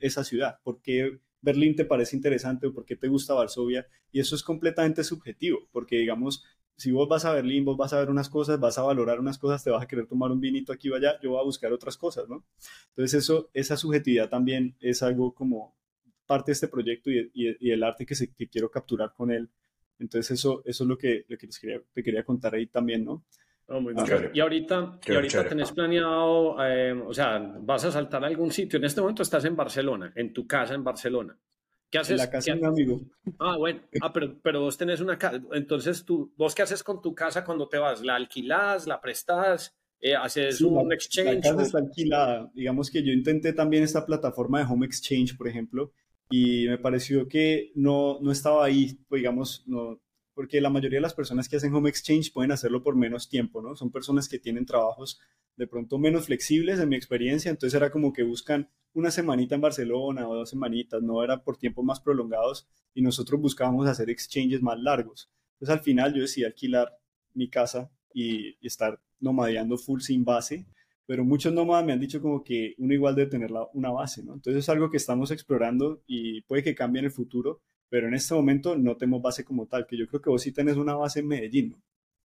esa ciudad, por qué Berlín te parece interesante o por qué te gusta Varsovia. Y eso es completamente subjetivo, porque digamos, si vos vas a Berlín, vos vas a ver unas cosas, vas a valorar unas cosas, te vas a querer tomar un vinito aquí o allá, yo voy a buscar otras cosas, ¿no? Entonces eso, esa subjetividad también es algo como parte de este proyecto y, y- y el arte que, se, que quiero capturar con él. Entonces eso, eso es lo que, lo que les quería, te quería contar ahí también, ¿no? Oh, muy bien. chévere. Y ahorita, y ahorita chévere. tenés planeado, eh, o sea, vas a saltar a algún sitio. En este momento estás en Barcelona, en tu casa en Barcelona. ¿Qué haces? En la casa de un amigo. Ah, bueno. Ah, pero, pero vos tenés una casa. Entonces, tú, ¿vos qué haces con tu casa cuando te vas? ¿La alquilás? ¿La prestás? eh, haces Sí, la, un la exchange. casa o- está alquilada. Digamos que yo intenté también esta plataforma de Home Exchange, por ejemplo, y me pareció que no, no estaba ahí, pues, digamos, no, porque la mayoría de las personas que hacen Home Exchange pueden hacerlo por menos tiempo, ¿no? Son personas que tienen trabajos de pronto menos flexibles, en mi experiencia, entonces era como que buscan una semanita en Barcelona o dos semanitas, no era por tiempos más prolongados y nosotros buscábamos hacer exchanges más largos. Entonces al final yo decidí alquilar mi casa y, estar nomadeando full sin base, pero muchos nómadas me han dicho como que uno igual debe tener la- una base, ¿no? Entonces es algo que estamos explorando y puede que cambie en el futuro, pero en este momento no tenemos base como tal, que yo creo que vos sí tenés una base en Medellín, ¿no?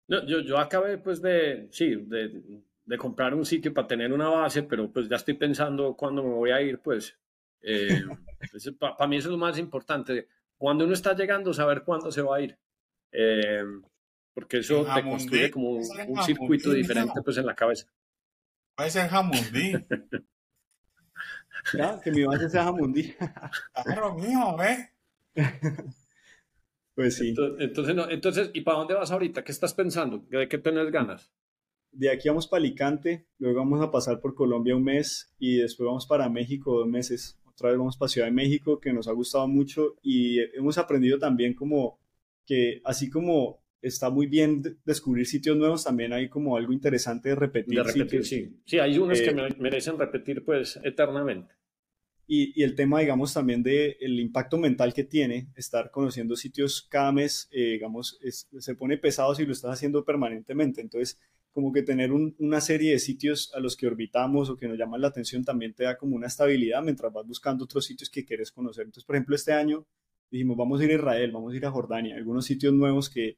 No, yo, yo acabé pues de, sí, de, de comprar un sitio para tener una base, pero pues ya estoy pensando cuándo me voy a ir, pues. para mí eso es lo más importante. Cuando uno está llegando, saber cuándo se va a ir. Eh, porque eso En te construye como un, circuito diferente pues en la cabeza. Puede ser Jamundí. Ya, que mi base sea Jamundí. Claro, mijo, ¿ves? Pues sí. Entonces, entonces, no, entonces, ¿y para dónde vas ahorita? ¿Qué estás pensando? ¿De qué tenés ganas? De aquí vamos para Alicante, luego vamos a pasar por Colombia un mes y después vamos para México dos meses. Otra vez vamos para Ciudad de México, que nos ha gustado mucho y hemos aprendido también como que así como está muy bien de- descubrir sitios nuevos, también hay como algo interesante de repetir, De repetir, sitios. sí. Sí, hay unos que Eh, mere- merecen repetir pues eternamente. Y, y el tema, digamos, también del el impacto mental que tiene estar conociendo sitios cada mes, eh, digamos, es- se pone pesado si lo estás haciendo permanentemente. Entonces, como que tener un- una serie de sitios a los que orbitamos o que nos llaman la atención también te da como una estabilidad mientras vas buscando otros sitios que quieres conocer. Entonces, por ejemplo, este año dijimos, vamos a ir a Israel, vamos a ir a Jordania, algunos sitios nuevos que,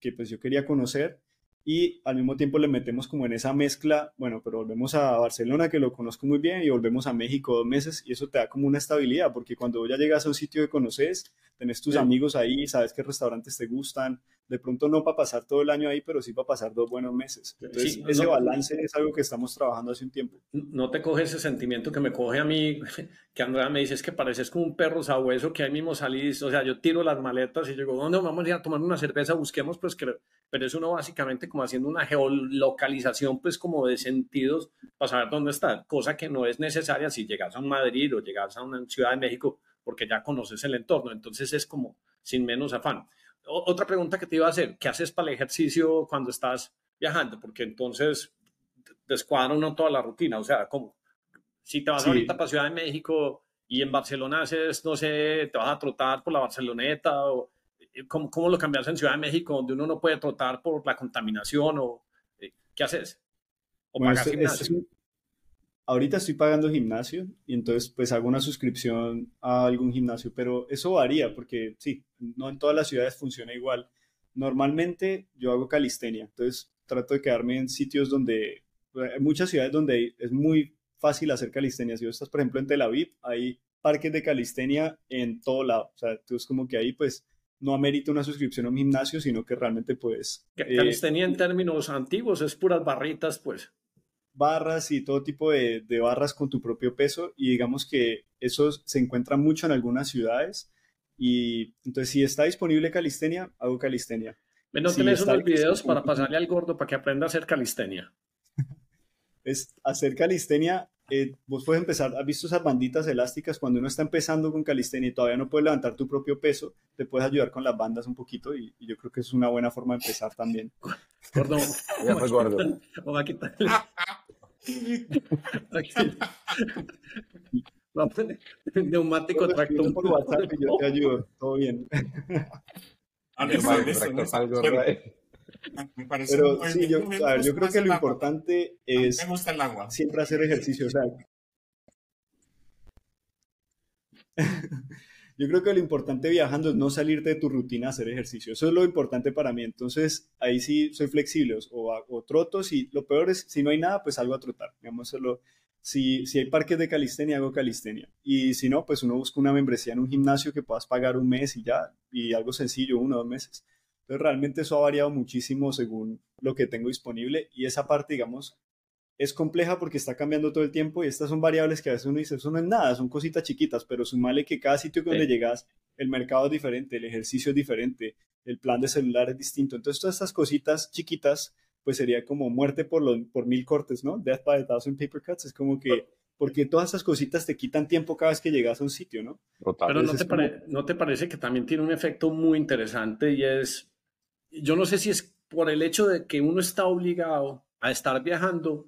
que pues yo quería conocer y al mismo tiempo le metemos como en esa mezcla, bueno, pero volvemos a Barcelona, que lo conozco muy bien, y volvemos a México dos meses, y eso te da como una estabilidad, porque cuando ya llegas a un sitio que conoces, tenés tus Sí. amigos ahí, sabes qué restaurantes te gustan, de pronto no para pasar todo el año ahí, pero sí para pasar dos buenos meses. Entonces, Sí, ese no- balance es algo que estamos trabajando hace un tiempo. no te coge ese sentimiento que me coge a mí, que Andrea me dice, es que pareces como un perro sabueso que ahí mismo salís, o sea, yo tiro las maletas y digo, ¿dónde vamos a ir a tomar una cerveza? Busquemos, pues, que, pero es uno básicamente como haciendo una geolocalización, pues, como de sentidos para saber dónde está, cosa que no es necesaria si llegas a un Madrid o llegas a una Ciudad de México, porque ya conoces el entorno, entonces es como sin menos afán. O- otra pregunta que te iba a hacer, ¿qué haces para el ejercicio cuando estás viajando? Porque entonces descuadra uno toda la rutina, o sea, como si te vas Sí. ahorita para Ciudad de México y en Barcelona haces, no sé, te vas a trotar por la Barceloneta o eh, ¿cómo, cómo lo cambias en Ciudad de México donde uno no puede trotar por la contaminación o eh, qué haces? O Bueno, pagas esto- esto ahorita estoy pagando gimnasio y entonces pues hago una suscripción a algún gimnasio, pero eso varía porque sí, no en todas las ciudades funciona igual. Normalmente yo hago calistenia, entonces trato de quedarme en sitios donde hay muchas ciudades donde es muy fácil hacer calistenia. Si tú estás, por ejemplo, en Tel Aviv, hay parques de calistenia en todo lado. O sea, entonces como que ahí pues no amerita una suscripción a un gimnasio, sino que realmente puedes Que- eh, Calistenia en términos antiguos es puras barritas, pues. Barras y todo tipo de, de barras con tu propio peso y digamos que eso se encuentra mucho en algunas ciudades y entonces si está disponible calistenia, hago calistenia. ¿No Sí, tenés unos videos para pasarle al gordo para que aprenda a hacer calistenia? Es hacer calistenia, eh, vos puedes empezar, ¿has visto esas banditas elásticas? Cuando uno está empezando con calistenia y todavía no puedes levantar tu propio peso, te puedes ayudar con las bandas un poquito y, y yo creo que es una buena forma de empezar también. Gordo, Ya pues, gordo. vamos a quitarle. Vamos a neumático Escribe tractor. por WhatsApp y yo te ayudo, todo bien. Pero correcto. Me parece Pero muy sí, yo, a ver, yo creo que lo agua. importante A mí es Me gusta el agua. siempre hacer ejercicio. O sea, yo creo que lo importante viajando es no salirte de tu rutina a hacer ejercicio. Eso es lo importante para mí. Entonces, ahí sí soy flexible o, o troto. Si, lo peor es, si no hay nada, pues salgo a trotar. Digamos, solo, si, si hay parques de calistenia, hago calistenia. Y si no, pues uno busca una membresía en un gimnasio que puedas pagar un mes y ya, y algo sencillo, uno o dos meses. Entonces, realmente eso ha variado muchísimo según lo que tengo disponible. Y esa parte, digamos, es compleja porque está cambiando todo el tiempo y estas son variables que a veces uno dice, eso no es nada, son cositas chiquitas, pero sumale que cada sitio donde Sí. llegas, el mercado es diferente, el ejercicio es diferente, el plan de celular es distinto. Entonces, todas estas cositas chiquitas pues sería como muerte por, los, por mil cortes, ¿no? Death by a thousand paper cuts. Es como que, porque todas esas cositas te quitan tiempo cada vez que llegas a un sitio, ¿no? Pero no te, no te parece que también tiene un efecto muy interesante y es, yo no sé si es por el hecho de que uno está obligado a estar viajando,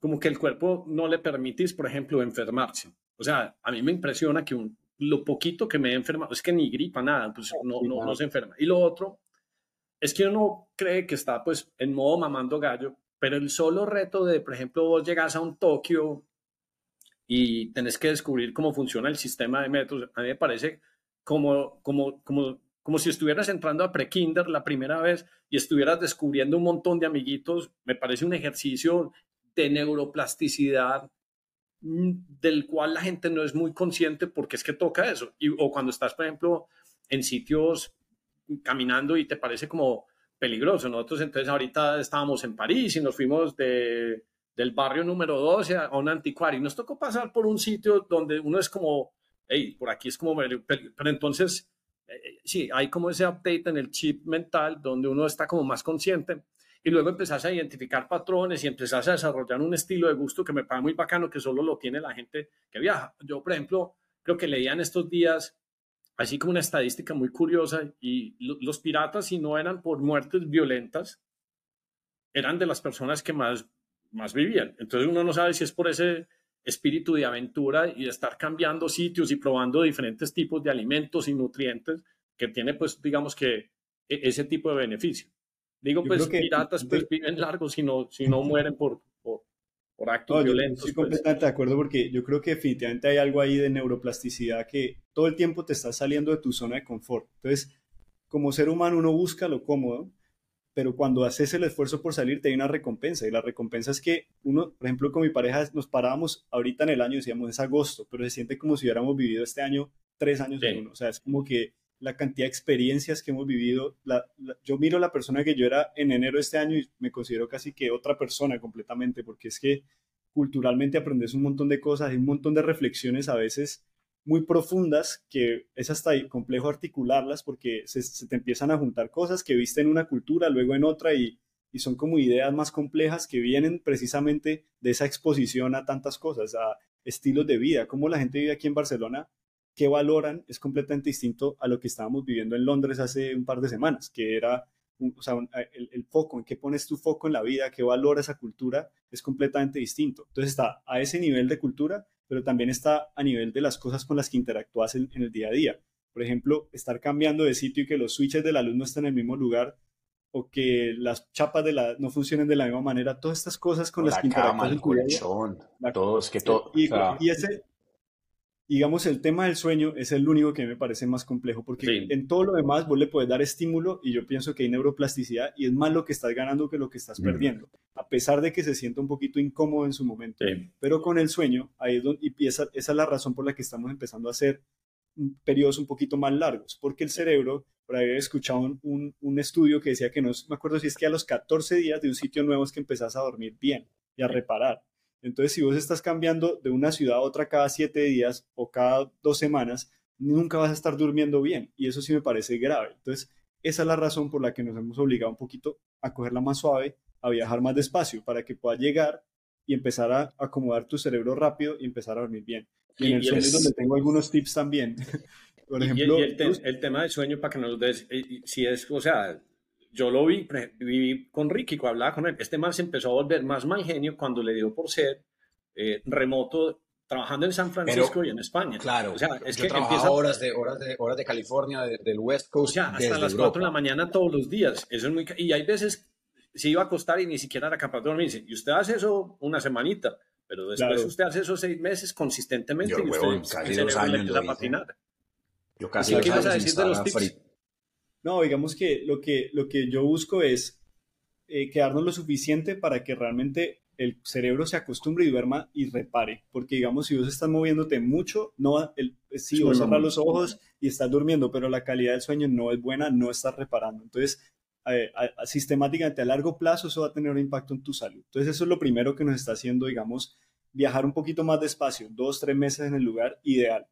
como que el cuerpo no le permitís, por ejemplo, enfermarse. O sea, a mí me impresiona que un, lo poquito que me he enfermado, es que ni gripa, nada, pues no, no, no se enferma. Y lo otro es que uno cree que está pues en modo mamando gallo, pero el solo reto de, por ejemplo, vos llegas a un Tokio y tenés que descubrir cómo funciona el sistema de metros, a mí me parece como, como, como, como si estuvieras entrando a pre-kinder la primera vez y estuvieras descubriendo un montón de amiguitos, me parece un ejercicio de neuroplasticidad mm, del cual la gente no es muy consciente porque es que toca eso. Y, o cuando estás, por ejemplo, en sitios caminando y te parece como peligroso. Nosotros entonces ahorita estábamos en París y nos fuimos de, del barrio número 12 a un anticuario y nos tocó pasar por un sitio donde uno es como, hey, por aquí es como, pero entonces, eh, sí, hay como ese update en el chip mental donde uno está como más consciente y luego empezás a identificar patrones y empezás a desarrollar un estilo de gusto que me parece muy bacano que solo lo tiene la gente que viaja. Yo, por ejemplo, creo que leía en estos días así como una estadística muy curiosa, y los piratas, si no eran por muertes violentas, eran de las personas que más, más vivían. Entonces uno no sabe si es por ese espíritu de aventura y de estar cambiando sitios y probando diferentes tipos de alimentos y nutrientes que tiene, pues, digamos que e, ese tipo de beneficio. Digo, pues, piratas pues viven largos si no, si no mueren por, por actos violentos. estoy pues. completamente de acuerdo porque yo creo que definitivamente hay algo ahí de neuroplasticidad que todo el tiempo te está saliendo de tu zona de confort. Entonces, como ser humano uno busca lo cómodo, pero cuando haces el esfuerzo por salir te hay una recompensa y la recompensa es que uno, por ejemplo, con mi pareja nos parábamos ahorita en el año, decíamos es agosto, pero se siente como si hubiéramos vivido este año tres años en uno. O sea, es como que la cantidad de experiencias que hemos vivido. yo miro a la persona que yo era en enero de este año y me considero casi que otra persona completamente, porque es que culturalmente aprendes un montón de cosas, hay un montón de reflexiones a veces muy profundas que es hasta complejo articularlas porque se, te empiezan a juntar cosas que viste en una cultura, luego en otra y, y son como ideas más complejas que vienen precisamente de esa exposición a tantas cosas, a estilos de vida, cómo la gente vive aquí en Barcelona qué valoran es completamente distinto a lo que estábamos viviendo en Londres hace un par de semanas, que era, o sea, el, foco, en qué pones tu foco en la vida, qué valora esa cultura, es completamente distinto. Entonces está a ese nivel de cultura, pero también está a nivel de las cosas con las que interactúas en, el día a día. Por ejemplo, estar cambiando de sitio y que los switches de la luz no estén en el mismo lugar o que las chapas de la no funcionen de la misma manera, todas estas cosas con las que interactúas el todos que todo, y, ese, digamos, el tema del sueño es el único que me parece más complejo, porque en todo lo demás vos le puedes dar estímulo y yo pienso que hay neuroplasticidad y es más lo que estás ganando que lo que estás mm. perdiendo, a pesar de que se sienta un poquito incómodo en su momento. Pero con el sueño, ahí es donde, y esa, esa, es la razón por la que estamos empezando a hacer periodos un poquito más largos, porque el cerebro, por he escuchado un, un, estudio que decía que no me acuerdo si es que a los 14 días de un sitio nuevo es que empezás a dormir bien y a reparar. Entonces, si vos estás cambiando de una ciudad a otra cada siete días o cada dos semanas, nunca vas a estar durmiendo bien. Y eso sí me parece grave. Entonces, esa es la razón por la que nos hemos obligado un poquito a cogerla más suave, a viajar más despacio, para que puedas llegar y empezar a acomodar tu cerebro rápido y empezar a dormir bien. Y, en el sueño es donde tengo algunos tips también. por ejemplo, y, el, tema del sueño, para que nos des, eh, si es, o sea, yo lo vi, viví con Ricky, hablaba con él. Este man se empezó a volver más mal genio cuando le dio por ser eh, remoto trabajando en San Francisco y en España. Claro, o sea, es que empieza horas de horas de horas de California, del West Coast, ya, hasta las 4 de la mañana todos los días. Eso es muy y hay veces se iba a acostar y ni siquiera era capaz de dormir. Y usted hace eso una semanita, pero después usted hace eso seis meses consistentemente y usted casi dos años a patinar. Yo casi ¿Qué vas a decir de los tips? No, digamos que lo que, lo que yo busco es eh, quedarnos lo suficiente para que realmente el cerebro se acostumbre y duerma y repare. Porque, digamos, si vos estás moviéndote mucho, no, el, sí, vos cerrar los ojos y estás durmiendo, pero la calidad del sueño no es buena, no estás reparando. Entonces, eh, sistemáticamente a largo plazo eso va a tener un impacto en tu salud. Entonces, eso es lo primero que nos está haciendo, digamos, viajar un poquito más despacio, dos, tres meses en el lugar ideal.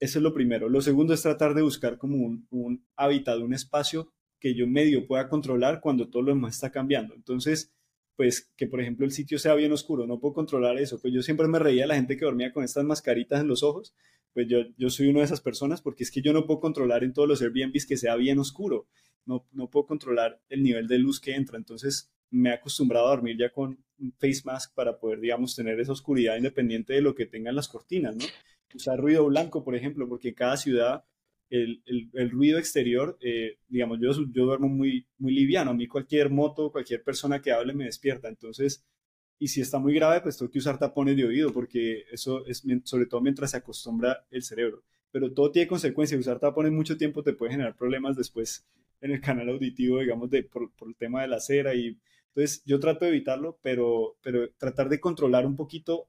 Eso es lo primero. Lo segundo es tratar de buscar como un, un hábitat, un espacio que yo medio pueda controlar cuando todo lo demás está cambiando. Entonces, pues que por ejemplo el sitio sea bien oscuro, no puedo controlar eso. Pues yo siempre me reía de la gente que dormía con estas mascaritas en los ojos, pues yo, yo soy una de esas personas porque es que yo no puedo controlar en todos los Airbnbs que sea bien oscuro, no, no puedo controlar el nivel de luz que entra. Entonces me he acostumbrado a dormir ya con un face mask para poder, digamos, tener esa oscuridad independiente de lo que tengan las cortinas, ¿no? Usar ruido blanco, por ejemplo, porque cada ciudad el, el, ruido exterior, eh, digamos, yo, yo duermo muy, muy liviano. A mí cualquier moto, cualquier persona que hable me despierta. Entonces, y si está muy grave, pues tengo que usar tapones de oído porque eso es sobre todo mientras se acostumbra el cerebro. Pero todo tiene consecuencias. Usar tapones mucho tiempo te puede generar problemas después en el canal auditivo, digamos, de, por, por el tema de la cera. Y, entonces, yo trato de evitarlo, pero, pero tratar de controlar un poquito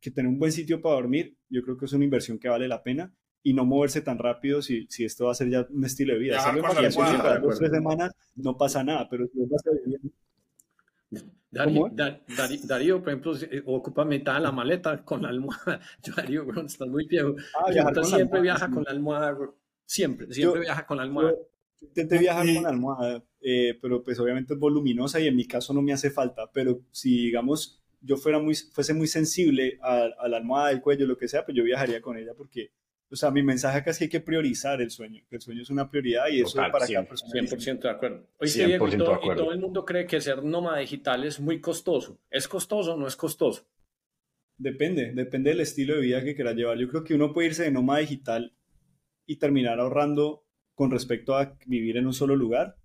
que tener un buen sitio para dormir, yo creo que es una inversión que vale la pena y no moverse tan rápido si, si esto va a ser ya un estilo de vida. Vacaciones para dos tres semanas, no pasa nada, pero si vas a vivir... Darío, Darío, por ejemplo, eh, ocupa mitad de la maleta con la almohada. Yo, Darío, bro, estás muy viejo. Ah, siempre viaja con la almohada, Siempre, siempre viaja con la almohada. intenté viajar con la almohada, eh, pero pues obviamente es voluminosa y en mi caso no me hace falta. Pero si, digamos, yo fuera muy, fuese muy sensible a, a la almohada del cuello, lo que sea, pues yo viajaría con ella porque o sea, mi mensaje acá es que hay que priorizar el sueño, que el sueño es una prioridad y eso es para cada persona. 100% de acuerdo. Hoy 100% Diego, y, todo, y todo el mundo cree que ser nómada digital es muy costoso. ¿Es costoso o no es costoso? Depende, depende del estilo de vida que quieras llevar. Yo creo que uno puede irse de nómada digital y terminar ahorrando con respecto a vivir en un solo lugar,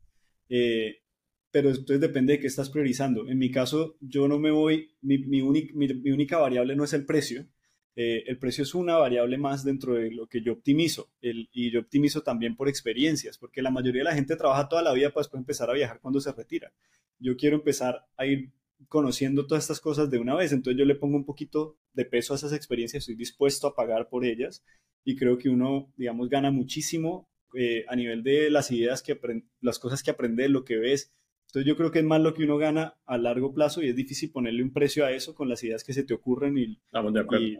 eh, pero entonces depende de qué estás priorizando. En mi caso, yo no me voy, mi, mi, mi única variable no es el precio, eh, el precio es una variable más dentro de lo que yo optimizo y yo optimizo también por experiencias, porque la mayoría de la gente trabaja toda la vida para después empezar a viajar cuando se retira. Yo quiero empezar a ir conociendo todas estas cosas de una vez, entonces yo le pongo un poquito de peso a esas experiencias, estoy dispuesto a pagar por ellas y creo que uno, digamos, gana muchísimo eh, a nivel de las ideas que las cosas que aprendes, lo que ves, entonces yo creo que es más lo que uno gana a largo plazo y es difícil ponerle un precio a eso con las ideas que se te ocurren y,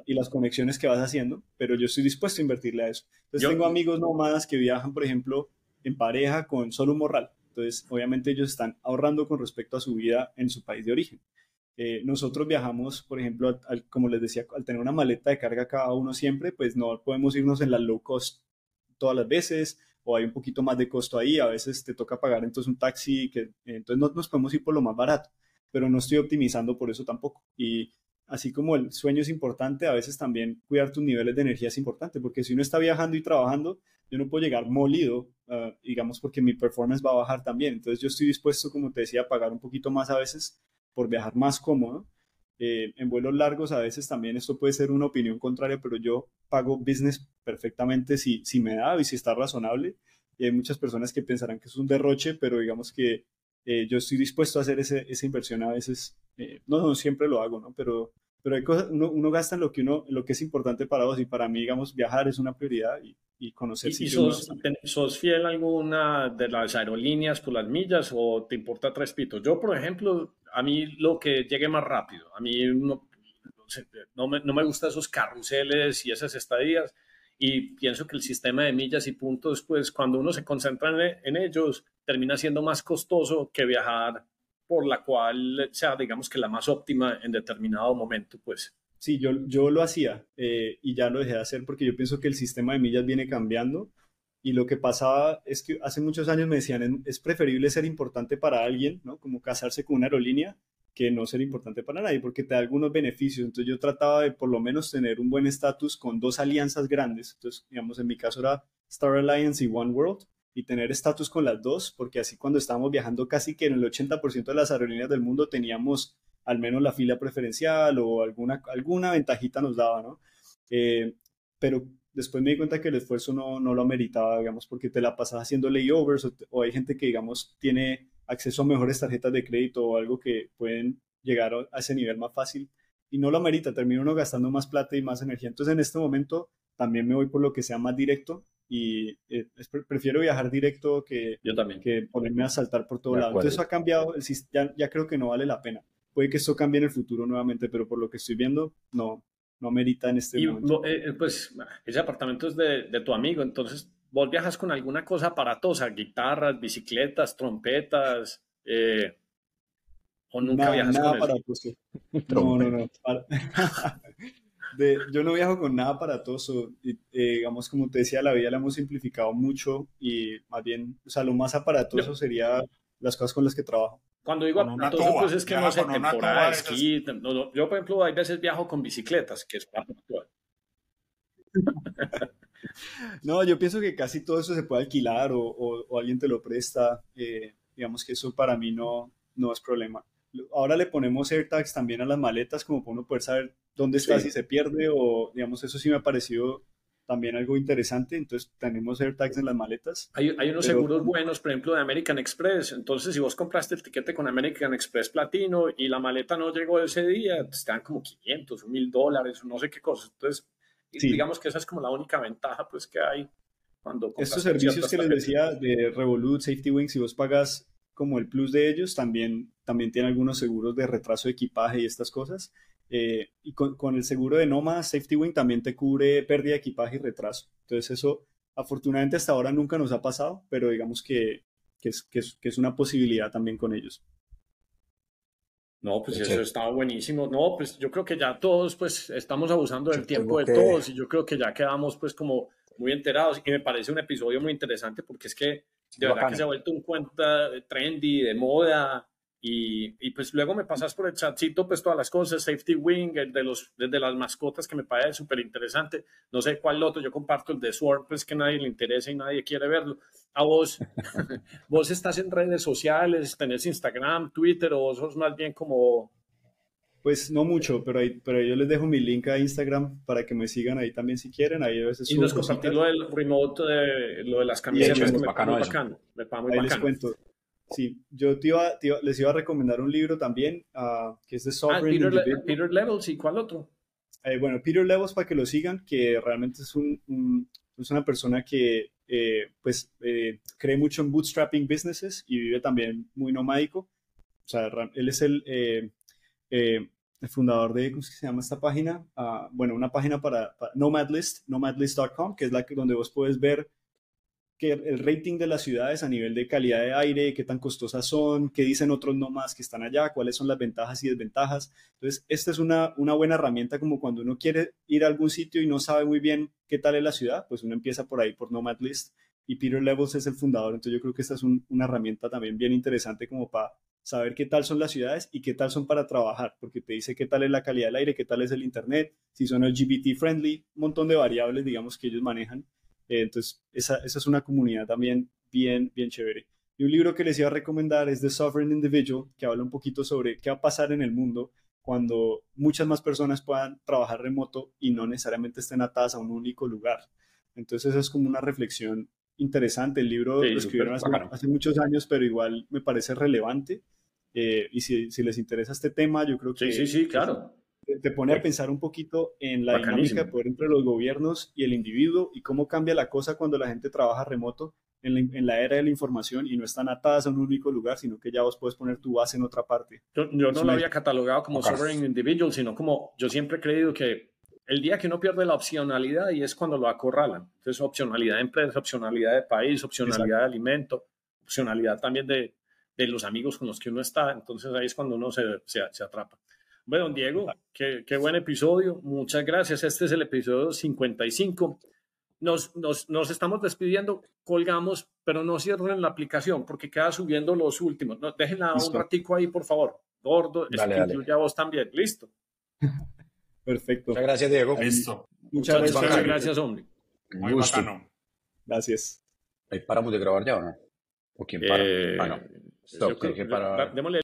y, las conexiones que vas haciendo, pero yo estoy dispuesto a invertirle a eso. Entonces tengo amigos nómadas que viajan, por ejemplo, en pareja con solo un morral. Entonces obviamente ellos están ahorrando con respecto a su vida en su país de origen. Eh, nosotros viajamos, por ejemplo, como les decía, al tener una maleta de carga cada uno siempre, pues no podemos irnos en la low cost todas las veces o hay un poquito más de costo ahí, a veces te toca pagar entonces un taxi, que entonces no nos podemos ir por lo más barato, pero no estoy optimizando por eso tampoco. Y así como el sueño es importante, a veces también cuidar tus niveles de energía es importante, porque si uno está viajando y trabajando, yo no puedo llegar molido, ah, digamos, porque mi performance va a bajar también. Entonces yo estoy dispuesto, como te decía, a pagar un poquito más a veces por viajar más cómodo eh, en vuelos largos a veces también esto puede ser una opinión contraria, pero yo pago business perfectamente si, si me da y si está razonable. Y hay muchas personas que pensarán que es un derroche, pero digamos que eh, yo estoy dispuesto a hacer ese, esa inversión a veces. Eh, no, no siempre lo hago, ¿no? Pero, pero hay cosas, uno, uno, gasta en lo que, uno, lo que es importante para vos y para mí, digamos, viajar es una prioridad y, y conocer ¿Y, sos, sos, fiel a alguna de las aerolíneas por las millas o te importa tres pitos? Yo, por ejemplo, a mí lo que llegue más rápido, a mí no, me, no me gustan esos carruseles y esas estadías y pienso que el sistema de millas y puntos, pues cuando uno se concentra en, ellos, termina siendo más costoso que viajar por la cual sea, digamos que la más óptima en determinado momento, pues. Sí, yo, yo lo hacía eh, y ya lo dejé de hacer porque yo pienso que el sistema de millas viene cambiando y lo que pasaba es que hace muchos años me decían, es preferible ser importante para alguien, ¿no? Como casarse con una aerolínea, que no ser importante para nadie, porque te da algunos beneficios. Entonces yo trataba de por lo menos tener un buen estatus con dos alianzas grandes. Entonces, digamos, en mi caso era Star Alliance y One World, y tener estatus con las dos, porque así cuando estábamos viajando casi que en el 80% de las aerolíneas del mundo teníamos al menos la fila preferencial o alguna, alguna ventajita nos daba, ¿no? Eh, pero después me di cuenta que el esfuerzo no, no lo ameritaba, digamos, porque te la pasas haciendo layovers o, hay gente que, digamos, tiene acceso a mejores tarjetas de crédito o algo que pueden llegar a ese nivel más fácil y no lo amerita, termina uno gastando más plata y más energía. Entonces, en este momento también me voy por lo que sea más directo y eh, prefiero viajar directo que, Yo también. que ponerme a saltar por todo lado. Entonces, eso ha cambiado, ya, ya creo que no vale la pena. Puede que esto cambie en el futuro nuevamente, pero por lo que estoy viendo, no, no merita en este momento. Eh, eh, pues ese apartamento es de, de, tu amigo, entonces vos viajas con alguna cosa aparatosa, guitarras, bicicletas, trompetas, eh, o nunca Nada, viajas nada con eso. aparatoso. No, no, no. Para- De- yo no viajo con nada aparatoso. Y, eh, digamos, como te decía, la vida la hemos simplificado mucho y más bien, o sea, lo más aparatoso sería las cosas con las que trabajo. Cuando digo una tuba, pues es que viaja no sé, una temporada de esquí. no, no, yo, por ejemplo, hay veces viajo con bicicletas, que es aparatoso. No, yo pienso que casi todo eso se puede alquilar o, o- o alguien te lo presta. eh, digamos que eso para mí no, no es problema. Ahora le ponemos AirTags también a las maletas como para uno poder saber dónde está, Sí. si se pierde o, digamos, eso sí me ha parecido también algo interesante. Entonces tenemos AirTags en las maletas. Hay, hay unos Pero- seguros buenos, por ejemplo, de American Express. Entonces, si vos compraste el tiquete con American Express Platino y la maleta no llegó ese día, te dan como 500 o 1000 dólares, no sé qué cosas. Entonces, Sí. digamos que esa es como la única ventaja pues, que hay cuando compras Estos servicios que les decía de Revolut, Safety Wing, si vos pagas como el plus de ellos, también, también tiene algunos seguros de retraso de equipaje y estas cosas. Eh, y con, con el seguro de Noma, Safety Wing también te cubre pérdida de equipaje y retraso. Entonces eso, afortunadamente hasta ahora nunca nos ha pasado, pero digamos que, que, es, que, es, que es una posibilidad también con ellos. No, pues eso estaba buenísimo. No, pues yo creo que ya todos pues estamos abusando del Yo tiempo de que- todos y yo creo que ya quedamos pues como muy enterados y me parece un episodio muy interesante porque es que de verdad que se ha vuelto un cuenta trendy, de moda y, y pues luego me pasas por el chatcito pues todas las cosas, Safety Wing, el de, los, el de las mascotas que me parece súper interesante. No sé cuál otro, yo comparto el de Sword pues que nadie le interesa y nadie quiere verlo. A vos, vos estás en redes sociales, tenés Instagram, Twitter o vos sos más bien como... Pues no mucho, pero, ahí, pero yo les dejo mi link a Instagram para que me sigan ahí también si quieren. Ahí a veces Y nos compartí cositas. lo del remote, de, lo de las hecho, camisetas, es que me bacano muy bacano. Me parece muy Ahí les bacano. cuento. Sí, yo te iba, te iba- les iba a recomendar un libro también, ah, que es de Ah, Sovereign Peter, Le-. Peter Levels, ¿y cuál otro? Eh, bueno, Peter Levels, para que lo sigan, que realmente es, un, un- es una persona que eh, pues, eh, cree mucho en bootstrapping businesses y vive también muy nomádico. O sea, él es el, eh, eh, el fundador de, ¿cómo se llama esta página? Ah, bueno, una página para, para Nomadlist, nomadlist.com, que es la que, donde vos puedes ver que el rating de las ciudades a nivel de calidad de aire, qué tan costosas son, qué dicen otros nómadas que están allá, cuáles son las ventajas y desventajas. Entonces, esta es una, una buena herramienta como cuando uno quiere ir a algún sitio y no sabe muy bien qué tal es la ciudad, pues uno empieza por ahí, por Nomad List, y Peter Levels es el fundador, entonces yo creo que esta es un- una herramienta también bien interesante como para saber qué tal son las ciudades y qué tal son para trabajar, porque te dice qué tal es la calidad del aire, qué tal es el internet, si son LGBT friendly, un montón de variables, digamos, que ellos manejan. Eh, entonces, esa, esa es una comunidad también bien, bien chévere. Y un libro que les iba a recomendar es The Sovereign Individual, que habla un poquito sobre qué va a pasar en el mundo cuando muchas más personas puedan trabajar remoto y no necesariamente estén atadas a un único lugar. Entonces, esa es como una reflexión interesante. El libro Sí, lo escribieron hace muchos años, pero igual me parece relevante. Eh, y si, si les interesa este tema, yo creo que Sí, sí, sí, claro. Te, pone a pensar un poquito en la Bacanísimo. dinámica de poder entre los gobiernos y el individuo y cómo cambia la cosa cuando la gente trabaja remoto en la, en la era de la información y no están atadas a un único lugar, sino que ya vos puedes poner tu base en otra parte. Yo, no lo había catalogado como sovereign individual, sino como yo siempre he creído que el día que uno pierde la opcionalidad y es cuando lo acorralan. Entonces, opcionalidad de empresa, opcionalidad de país, opcionalidad de alimento, opcionalidad también de, de los amigos con los que uno está. Entonces, ahí es cuando uno se, se, se atrapa. Bueno, don Diego, qué, qué buen episodio. Muchas gracias. Este es el episodio 55. Nos, nos, nos estamos despidiendo, colgamos, pero no cierren la aplicación porque queda subiendo los últimos. No, déjenla un Listo. ratico ahí, por favor. Gordo, Dale, dale. incluye a vos también. Listo. Perfecto. Muchas gracias, Diego. Listo. Muchas Muchas gracias. gracias, gracias, hombre. Muy Gusto. bacano. Gracias. ¿Ahí paramos de grabar ya o no? ¿O quién para? Eh, ah, no. Stop, que. Démosle